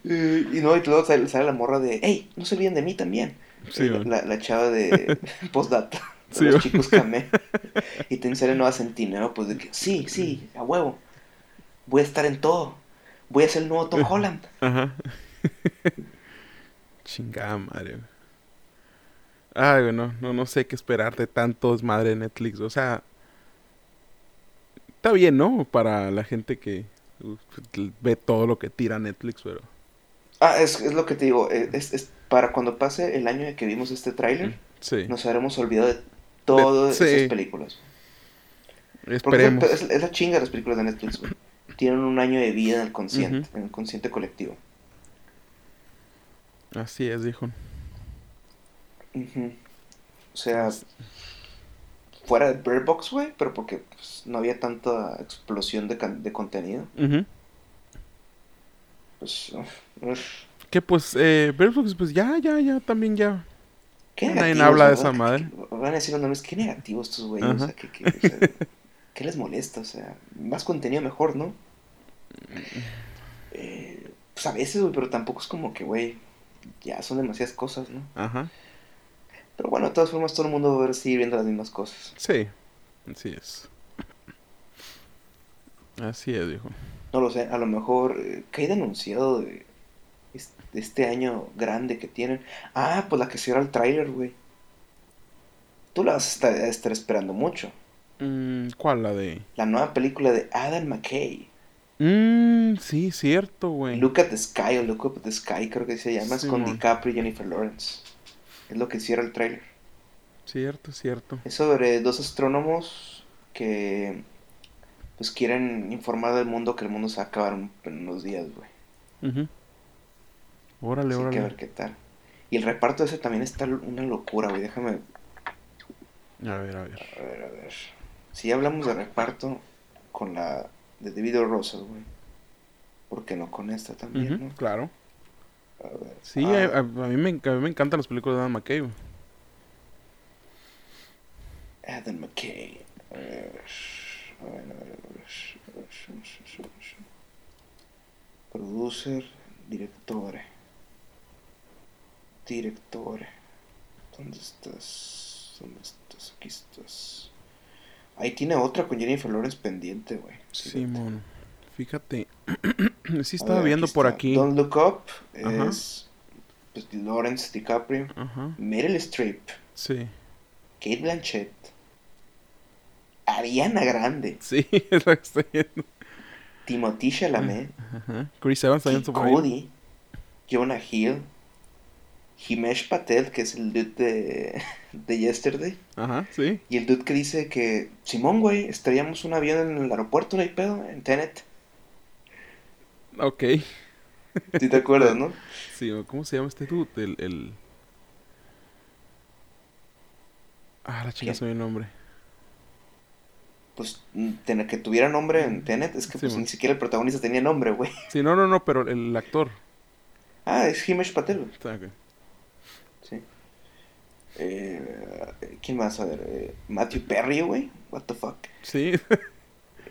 Y no, y luego sale, sale la morra de, hey, no se olviden de mí también. Sí, la, la, la chava de postdata. Sí, los chicos Kame. Y te sale Nueva Centineo, pues de que, sí, sí, a huevo. Voy a estar en todo. Voy a ser el nuevo Tom Holland. Ajá. Chingada madre. Ay, güey, no, no, no sé qué esperar de tanto desmadre de Netflix. O sea, está bien, ¿no? Para la gente que uh, ve todo lo que tira Netflix, pero... Ah, es, es lo que te digo. eh, Es, es para cuando pase el año de que vimos este tráiler, Sí, nos habremos olvidado de todas sí. esas películas. Porque esperemos. es, es la chinga de las películas de Netflix, güey. Tienen un año de vida en el consciente, en el consciente colectivo. Así es, dijo. O sea, fuera de Bird Box, güey, pero porque pues, no había tanta explosión de, de contenido. Pues, uf, uf. Que pues, eh, Box, pues ya, ya, ya, también ya. Qué Nadie habla de esa madre. Van a decir los nombres, qué negativos estos güeyes. O sea, que, que- o sea, ¿qué les molesta? O sea, más contenido mejor, ¿no? Eh, pues a veces, güey, pero tampoco es como que, güey, ya son demasiadas cosas, ¿no? Ajá. Pero bueno, de todas formas, todo el mundo va a seguir viendo las mismas cosas. Sí, así es. Así es, dijo. No lo sé, a lo mejor, eh, ¿qué hay de anunciado de de este año grande que tienen? Ah, pues la que será el tráiler, güey. Tú la vas a estar, esperando mucho. Mm, ¿Cuál? La de... La nueva película de Adam McKay. Mmm, sí, cierto, güey. Look at the Sky o Look at the Sky, creo que se llama. es con. DiCaprio y Jennifer Lawrence. Es lo que cierra el tráiler. Cierto, cierto. Es sobre dos astrónomos que pues quieren informar del mundo que el mundo se va a acabar en unos días, güey. Ujú. Órale, Así que a ver órale. qué tal. Y el reparto ese también está una locura, güey. Déjame A ver, a ver. A ver, a ver. Si ya hablamos de reparto con la de David O. Rosas, güey. ¿Por qué no con esta también, Ujú, no? claro. A ver. Sí, Ah, a, a- a mí me, a mí me encantan las películas de Adam McKay, güey. Adam McKay. A ver. A ver, a ver, a a. Producer, directore. Directore. ¿Dónde estás? ¿Dónde estás? Aquí estás. Ahí tiene otra con Jennifer Lawrence pendiente, güey. Simón. Fíjate. sí estaba ver, viendo por está. aquí. Don't Look Up Ajá. es pues, Lawrence DiCaprio, Ajá. Meryl Streep, Sí. Kate Blanchett, Ariana Grande, Sí, es lo que estoy viendo. Timothée Chalamet, Ajá. Chris Evans también. Cudi, Jonah Hill, Himesh Patel, que es el dude de, de Yesterday, Ajá, sí. y el dude que dice que, Simón, güey, estaríamos un avión en el aeropuerto, no hay pedo, en Tenet. Ok. ¿Sí te acuerdas, no? Sí, ¿cómo se llama este dude? El, el... Ah, la chica me el nombre. Pues tener que tuviera nombre en Tenet, es que pues ni siquiera el protagonista tenía nombre, güey. Sí, no, no, no, pero el actor. Ah, es Himesh Patel, güey. Está ok. Sí. Eh, ¿Quién más? A ver, eh, Matthew Perry, güey. What the fuck. Sí,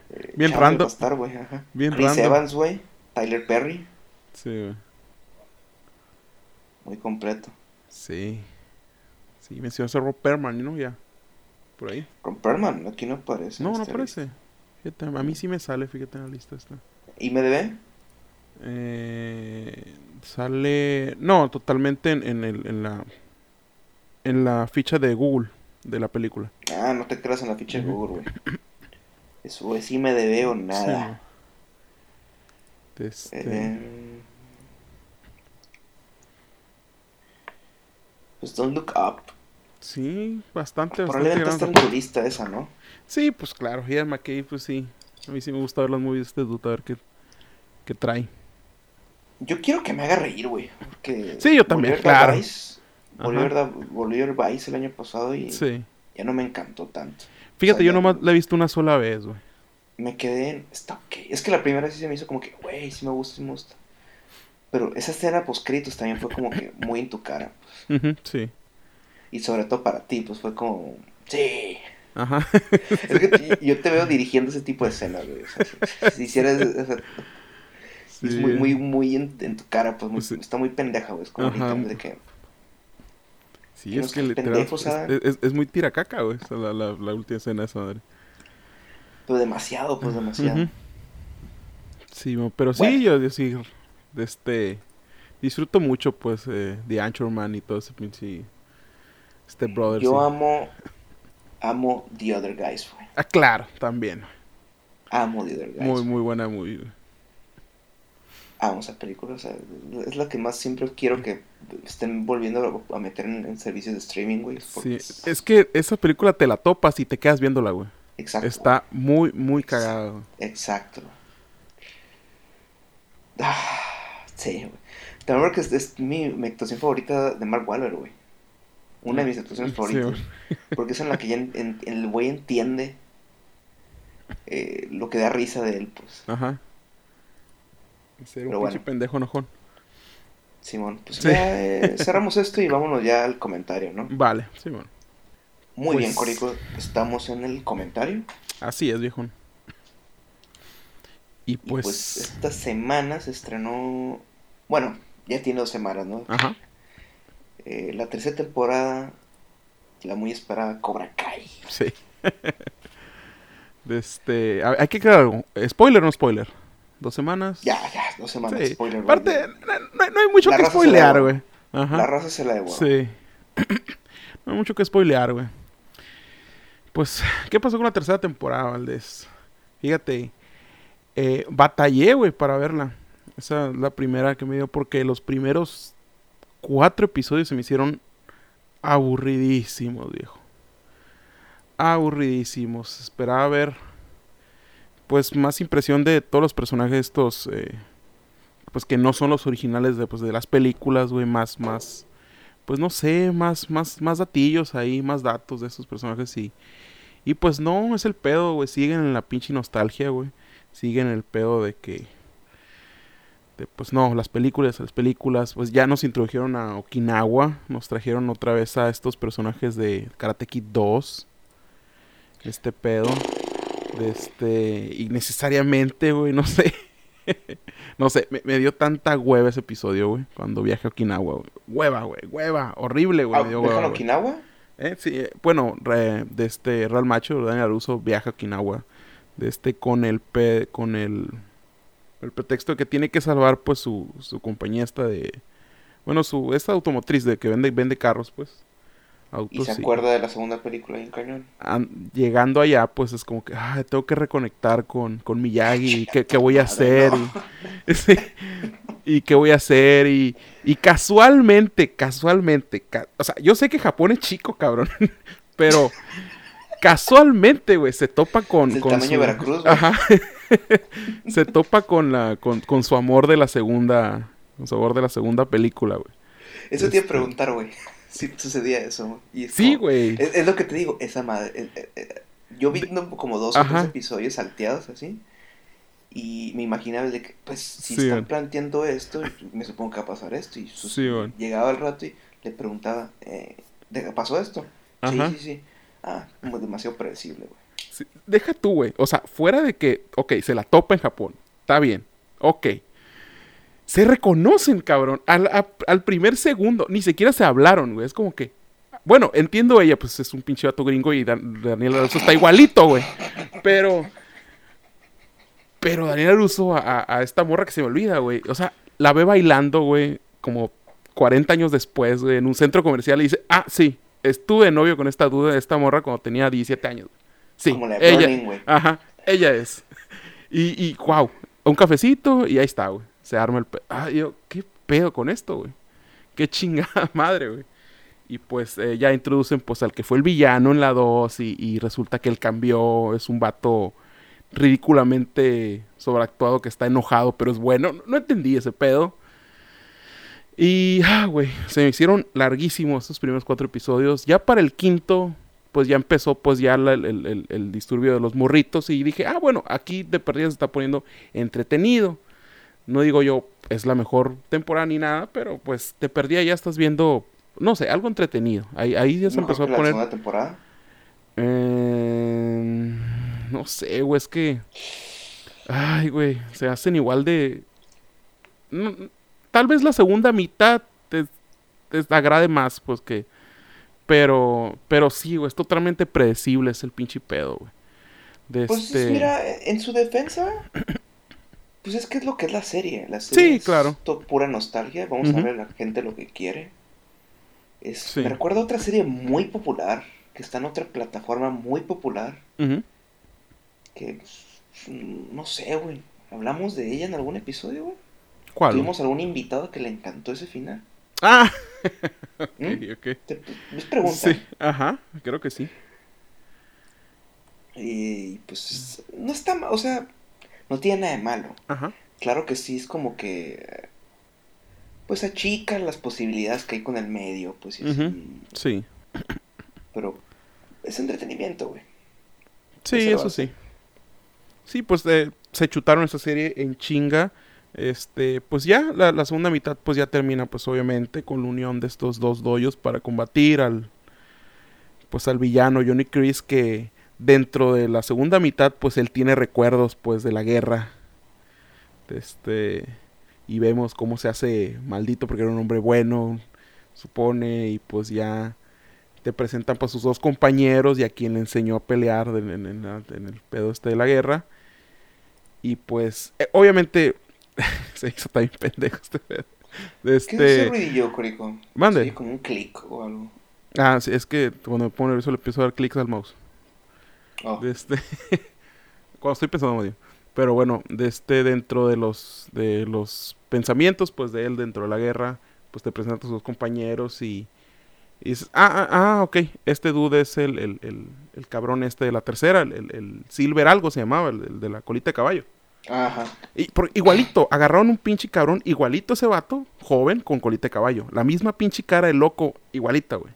Eh, Bien random. güey, ajá. Bien Chris random. Evans, güey. Tyler Perry. sí, güey. Muy completo. Sí. Sí, mencionaste a Rob Perman, ¿no? Ya. Por ahí. Con Perman, aquí no aparece. No, no aparece. Fíjate, a mí sí me sale, fíjate en la lista esta. ¿IMDb? Eh, sale. No, totalmente en, en el, en la. En la ficha de Google de la película. Ah, no te creas en la ficha de. Google, güey. Eso es IMDb o nada. Sí. Este, Eh, pues Don't Look Up. sí, bastante, bastante Probablemente gran está en tu lista esa, ¿no? Sí, pues claro, Ian McKay, pues sí. A mí sí me gusta ver las movies de este dude, a ver qué, qué trae. Yo quiero que me haga reír, güey. Sí, yo también, claro. Volví, a ver, Da- volví a ver Vice el año pasado y Sí. ya no me encantó tanto. Fíjate, O sea, yo nomás la he visto una sola vez, güey. Me quedé en... Está ok. Es que la primera vez sí se me hizo como que, güey, sí me gusta, sí me gusta. Pero esa escena poscritos también fue como que muy en tu cara. Ujú, sí. Y sobre todo para ti, pues fue como... Sí. Ajá. Es que yo te veo dirigiendo ese tipo de escenas, güey. O sea, si, si hicieras... o sea, Es Sí. muy, muy, muy en, en tu cara, pues muy- Sí. está muy pendeja, güey. Es como literal de que... Sí, es que literal, es, es- es muy tiracaca, güey. esa La, la, la última escena de esa madre. Pero demasiado, pues demasiado. Sí, pero sí, Bueno. yo, yo sí, de este, disfruto mucho, pues, eh, The Anchorman y todo ese pinche, este brother, Yo sí. amo... Amo The Other Guys, güey. Ah, claro, también. Amo The Other Guys. Muy, muy buena movie. Amo esa película, o sea, es la que más siempre quiero que estén volviendo a meter en, en servicios de streaming, güey. Sí, es- es que esa película te la topas y te quedas viéndola, güey. Exacto. Está muy, muy cagada. güey. Exacto. Ah, sí, güey. También porque es, es mi, mi actuación favorita de Mark Wahlberg, güey. Una de mis actuaciones favoritas. porque es en la que ya en- en- el güey entiende eh, lo que da risa de él, pues. Ajá. Ser un Pero pinche bueno. pendejo enojón. Simón, pues Sí. ya eh, cerramos esto y vámonos ya al comentario, ¿no? Vale, sí, bueno. Muy bien, Pues- Corico, estamos en el comentario. Así es, viejón. Y Y pues... pues esta semana se estrenó, bueno, ya tiene dos semanas, ¿no? Ajá. Eh, la tercera temporada, la muy esperada Cobra Kai. Sí. Este... Hay que aclarar algo. ¿Spoiler o no spoiler? ¿Dos semanas? Ya, ya, dos semanas, Sí. spoiler. Aparte, güey. no, hay mucho La que spoilear, güey. Ajá. La raza se la devoró. Sí. no hay mucho que spoilear, güey. Pues, ¿qué pasó con la tercera temporada, Valdés? Fíjate, eh, batallé, güey, para verla. Esa es la primera que me dio porque los primeros cuatro episodios se me hicieron aburridísimos, viejo. Aburridísimos. Esperaba ver, pues, más impresión de todos los personajes estos, eh, pues, que no son los originales de, pues, de las películas, güey, más, más, pues, no sé, más, más, más datillos ahí, más datos de esos personajes y, y pues, no, es el pedo, güey, siguen en la pinche nostalgia, güey, siguen en el pedo de que, pues, no, las películas, las películas, pues, ya nos introdujeron a Okinawa, nos trajeron otra vez a estos personajes de Karate Kid 2, este pedo, este, innecesariamente, güey, no sé. no sé, me, me dio tanta hueva ese episodio, güey, cuando viaje a Okinawa, güey. Hueva, güey, hueva, horrible, güey. Ah, me dio ¿Dejan hueva, güey. Okinawa? Eh, sí, eh, bueno, re- de este Real Macho, Daniel Aruso viaja a Okinawa, de este con el pe- con el el pretexto de que tiene que salvar pues su, su compañía esta de bueno, su esta automotriz de que vende vende carros, pues. Y se acuerda de la segunda película en cañón. an- llegando allá, pues es como que, "Ay, tengo que reconectar con, con Miyagi, ¿qué, qué voy a hacer? no. Y, sí, y qué voy a hacer, y, y casualmente, casualmente, ca- o sea, yo sé que Japón es chico, cabrón, pero casualmente, güey, se topa con... Con tamaño su- de Veracruz. Ajá, se topa con, la, con, con su amor de la segunda, con su amor de la segunda película, güey. Eso te iba Este- a preguntar, güey. Si sucedía eso. Y es Sí, güey. Es, es lo que te digo, esa madre. eh, eh, eh, yo vi como dos o tres episodios salteados así. Y me imaginaba de que, pues, si Sí, están man. planteando esto, me supongo que va a pasar esto. Y sus- Sí, llegaba el rato y le preguntaba, eh, ¿de- ¿pasó esto? Ajá. Sí, sí, sí. Ah, como demasiado predecible, güey. Sí, Deja tú, güey. O sea, fuera de que, ok, se la topa en Japón. Está bien. Ok. Se reconocen, cabrón. Al, a- al primer segundo. Ni siquiera se hablaron, güey. Es como que. Bueno, entiendo ella, pues es un pinche vato gringo y Dan- Daniel Aruso está igualito, güey. Pero. Pero Daniel Aruso a, esta morra que se me olvida, güey. O sea, la ve bailando, güey, como 40 años después, güey, en un centro comercial y dice, ah, sí, estuve de novio con esta duda, esta morra cuando tenía 17 años. Sí, Como la de ella, Burning, güey. ajá, ella es. Y, y, wow, un cafecito y ahí está, güey. Se arma el pedo. Ah, yo, ¿qué pedo con esto, güey? Qué chingada madre, güey. Y pues eh, ya introducen pues al que fue el villano en la 2 y, resulta que él cambió, es un vato ridículamente sobreactuado que está enojado, pero es bueno. No, entendí ese pedo. Y, ah, güey, se me hicieron larguísimos estos primeros cuatro episodios. Ya para el quinto, pues ya empezó pues ya el- el disturbio de los morritos y dije, ah, bueno, aquí de perdida se está poniendo entretenido. No digo yo, es la mejor temporada ni nada, pero pues de perdida ya estás viendo, no sé, algo entretenido. Ahí, ahí ya se empezó a la poner... segunda temporada. Eh, no sé, güey, es que. Ay, güey, se hacen igual de. no, tal vez la segunda mitad te, te agrade más, pues que. Pero, pero sí, güey, es totalmente predecible, es el pinche pedo, güey. De Pues este... mira, en su defensa, pues es que es lo que es la serie. La serie Sí, es claro. pura nostalgia. Vamos a ver a la gente lo que quiere. Es, Sí. Me recuerda a otra serie muy popular, que está en otra plataforma muy popular, que mm, no sé, güey. ¿Hablamos de ella en algún episodio, güey? ¿Cuál? ¿Tuvimos algún invitado que le encantó ese final? Ah, ok, ¿Mm? ok. Te- es pregunta. Sí, ajá, creo que sí. Y pues no está mal, o sea, no tiene nada de malo. Ajá. Claro que sí, es como que. pues achica las posibilidades que hay con el medio, pues y Ujú, así. Sí. Pero es entretenimiento, güey. Sí, Esa eso sí. Sí, pues eh, se chutaron esta serie en chinga. Este, pues ya, la, la segunda mitad pues ya termina pues obviamente con la unión de estos dos doyos para combatir al pues al villano Johnny Chris que dentro de la segunda mitad pues él tiene recuerdos pues de la guerra. Este y vemos cómo se hace maldito porque era un hombre bueno, supone y pues ya te presentan pues sus dos compañeros y a quien le enseñó a pelear en, en- en la- en el pedo este de la guerra. Y pues, eh, obviamente, se hizo también pendejo este pedo. De ¿Qué es Este... ruidillo, Corico? Mande. Sí, como un clic o algo. Ah, sí, es que cuando me pongo nervioso le empiezo a dar clics al mouse. Oh, De este... cuando estoy pensando, bien. Pero bueno, de este, dentro de los, de los pensamientos, pues de él dentro de la guerra, pues te presentan a tus compañeros y, y dices, ah, ah, ah, ok, este dude es el, el, el, el cabrón este de la tercera, el, el, el Silver algo se llamaba, el, el de la colita de caballo. Ajá. Y por- igualito, agarraron un pinche cabrón, igualito ese vato, joven, con colita de caballo. La misma pinche cara de loco, igualita, güey.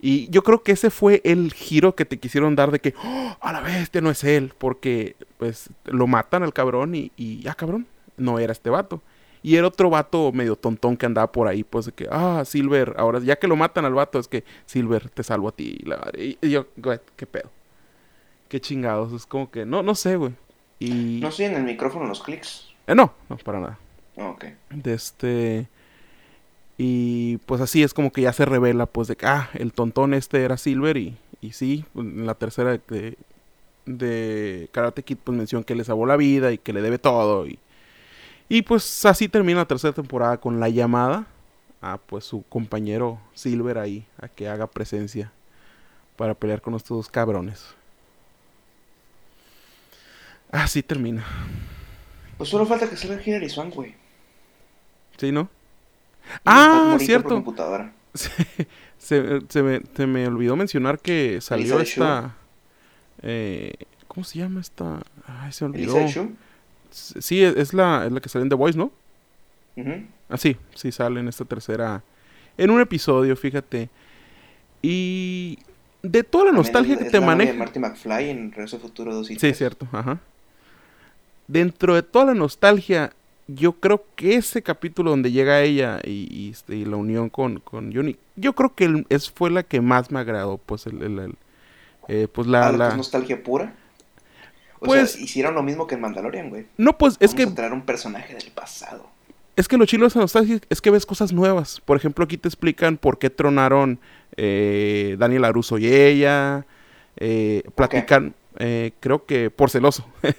Y yo creo que ese fue el giro que te quisieron dar de que, "Oh, a la vez, este no es él, porque pues lo matan al cabrón y, y ya cabrón, no era este vato. Y era otro vato medio tontón que andaba por ahí, pues de que, ah, Silver, ahora ya que lo matan al vato, es que Silver te salvo a ti. La madre. Y, y yo, güey, qué pedo. Qué chingados, es como que, no, no sé, güey. Y... No estoy en el micrófono los clics. Eh, no, no, para nada. Oh, ok. De este. Y pues así es como que ya se revela, pues de que, ah, el tontón este era Silver y, y sí, en la tercera de, de Karate Kid pues mencionó que le salvó la vida y que le debe todo. Y, y pues así termina la tercera temporada con la llamada a pues su compañero Silver ahí, a que haga presencia para pelear con estos dos cabrones. Así termina. Pues solo falta que salga Hilary Swank, güey. ¿Sí, no? Ah, por cierto. computadora. Se, se- se me, se me olvidó mencionar que salió esta. eh, ¿Cómo se llama esta? Ay, se me olvidó. Sí, es la, es la que sale en The Voice, ¿no? Ah, sí, sí sale en esta tercera. En un episodio, fíjate. Y. De toda la También nostalgia es- que es te la de maneja. Marty McFly en Regreso Futuro 2 y Sí, 3. cierto, ajá. Dentro de toda la nostalgia, yo creo que ese capítulo donde llega ella y, y, este, y la unión con, con Johnny, yo creo que el- es, fue la que más me agradó, pues el, el- el- eh, pues la, Ah, nostalgia pura. O Pues- sea, hicieron lo mismo que en Mandalorian, güey. no pues es que a traer un personaje del pasado. es que lo chido de esa nostalgia es que ves cosas nuevas. Por ejemplo, aquí te explican por qué tronaron eh, Daniel Aruso y ella. Eh, platican, eh, creo que por celoso.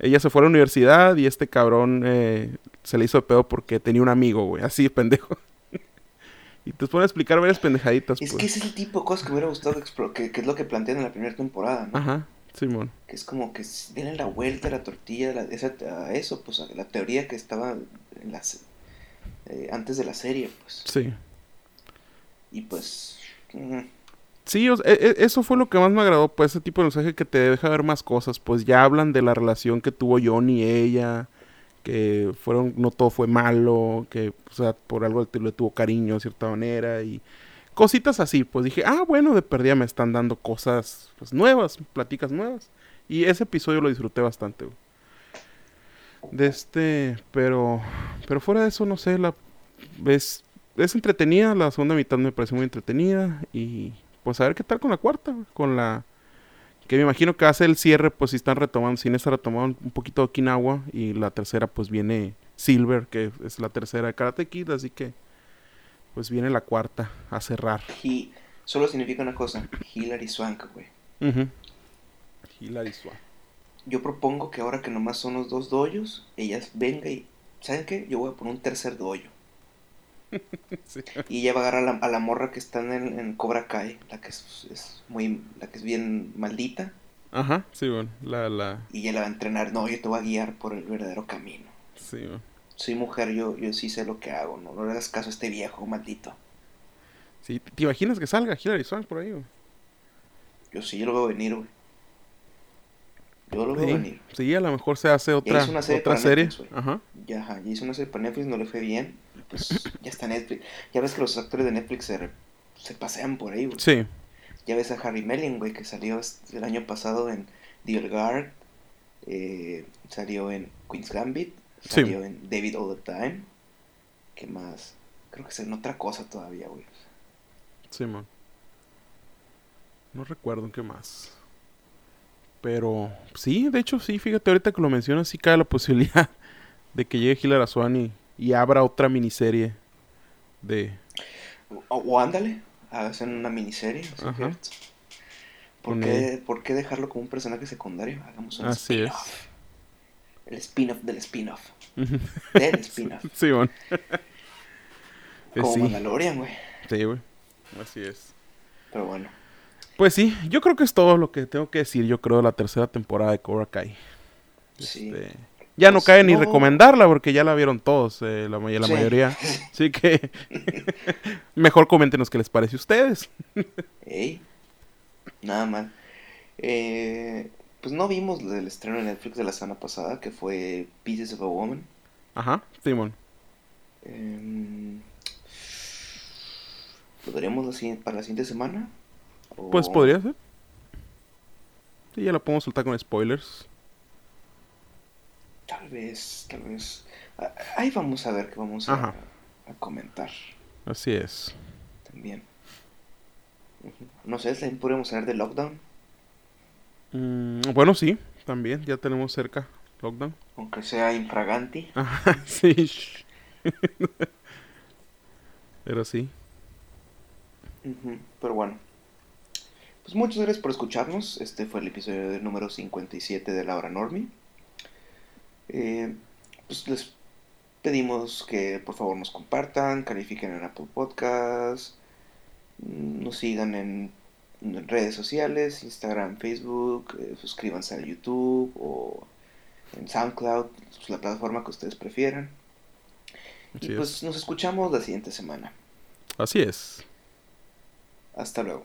ella se fue a la universidad y este cabrón eh, se le hizo de pedo porque tenía un amigo, güey. Así, pendejo. y te a explicar varias pendejaditas. Es pues. que ese es el tipo de cosas que me hubiera gustado que, que es lo que plantean en la primera temporada, ¿no? Ajá, Simón. Que es como que denle la vuelta a la tortilla, la- esa- a eso, pues a la teoría que estaba en las, eh, antes de la serie, pues. Sí. Y pues... mm, Sí, e- e- eso fue lo que más me agradó, pues ese tipo de mensaje que te deja ver más cosas, pues ya hablan de la relación que tuvo Johnny y ella, que fueron, no todo fue malo, que, por algo le tuvo cariño de cierta manera y cositas así, pues dije, ah, bueno, de perdida me están dando cosas pues, nuevas, pláticas nuevas. Y ese episodio lo disfruté bastante. De este, pero, pero fuera de eso, no sé, la, es, es entretenida, la segunda mitad me pareció muy entretenida y pues a ver qué tal con la cuarta, con la que me imagino que hace el cierre, pues si están retomando, sin está retomando un poquito de Okinawa y la tercera pues viene Silver, que es la tercera de Karate Kid, así que pues viene la cuarta a cerrar. He- solo significa una cosa, Hilary Swank, güey. Ujú. Hilary Swank. Yo propongo que ahora que nomás son los dos doyos, ellas venga y... ¿Saben qué? Yo voy a poner un tercer doyo. Sí. Y ella va a agarrar a la, a la morra que está en, en Cobra Kai, la que es, es muy, la que es bien maldita, Ajá, sí, bueno, la, la, y ella la va a entrenar. No, yo te voy a guiar por el verdadero camino. sí, bueno. Soy mujer, yo, yo sí sé lo que hago, no, no le hagas caso a este viejo maldito. Sí, ¿te imaginas que salga Hilary Swank por ahí, güey? Yo sí, yo lo veo venir, güey. Yo lo veo Sí, venir. sí, a lo mejor se hace otra, serie otra serie. Netflix. Ajá. Ya, ya hizo una serie para Netflix, no le fue bien. Pues ya está Netflix. Ya ves que los actores de Netflix se, re- se pasean por ahí, güey. Sí, Ya ves a Harry Melling, güey, que salió el año pasado en The Old Guard. eh, salió en Queen's Gambit. Sí. Salió en David All the Time. ¿Qué más? Creo que es en otra cosa todavía, güey. sí, man. No recuerdo en qué más. Pero sí, de hecho, sí, fíjate, ahorita que lo mencionas, sí cae la posibilidad de que llegue Hilary Swan y, y abra otra miniserie de... O, o ándale, hacen una miniserie. ¿sí? ¿Por Con qué, ¿Por qué dejarlo como un personaje secundario? Hagamos un Así es. spin-off. El spin-off del spin-off. Del spin-off. sí, man. Eh, Como sí, Mandalorian, güey. sí, güey. Así es. Pero bueno. Pues sí, yo creo que es todo lo que tengo que decir, yo creo, de la tercera temporada de Cobra Kai. Sí. Este, ya no Pues, cae ni recomendarla porque ya la vieron todos, eh, la, la Sí. mayoría. Así que mejor coméntenos qué les parece a ustedes. Ey, nada mal. Eh, pues no vimos el estreno de Netflix de la semana pasada, que fue Pieces of a Woman. Ajá, Simón. Em, ¿Lo siguiente- para la siguiente semana? ¿O- Pues podría ser. Sí, ya la podemos soltar con spoilers. Tal vez, tal vez. Ah, Ahí vamos a ver qué vamos a, comentar Así es. también. No sé, también podríamos hablar de Lockdown, Mm, bueno, sí, también, ya tenemos cerca Lockdown. aunque sea infraganti. Ajá, sí. Pero sí. Pero bueno. Pues muchas gracias por escucharnos. Este fue el episodio número 57 de La Hora Normie. Eh, pues les pedimos que por favor nos compartan, califiquen en Apple Podcasts, mm, nos sigan en, en redes sociales, Instagram, Facebook, eh, suscríbanse a YouTube o en SoundCloud, pues, la plataforma que ustedes prefieran. Así y pues es. nos escuchamos la siguiente semana. Así es. Hasta luego.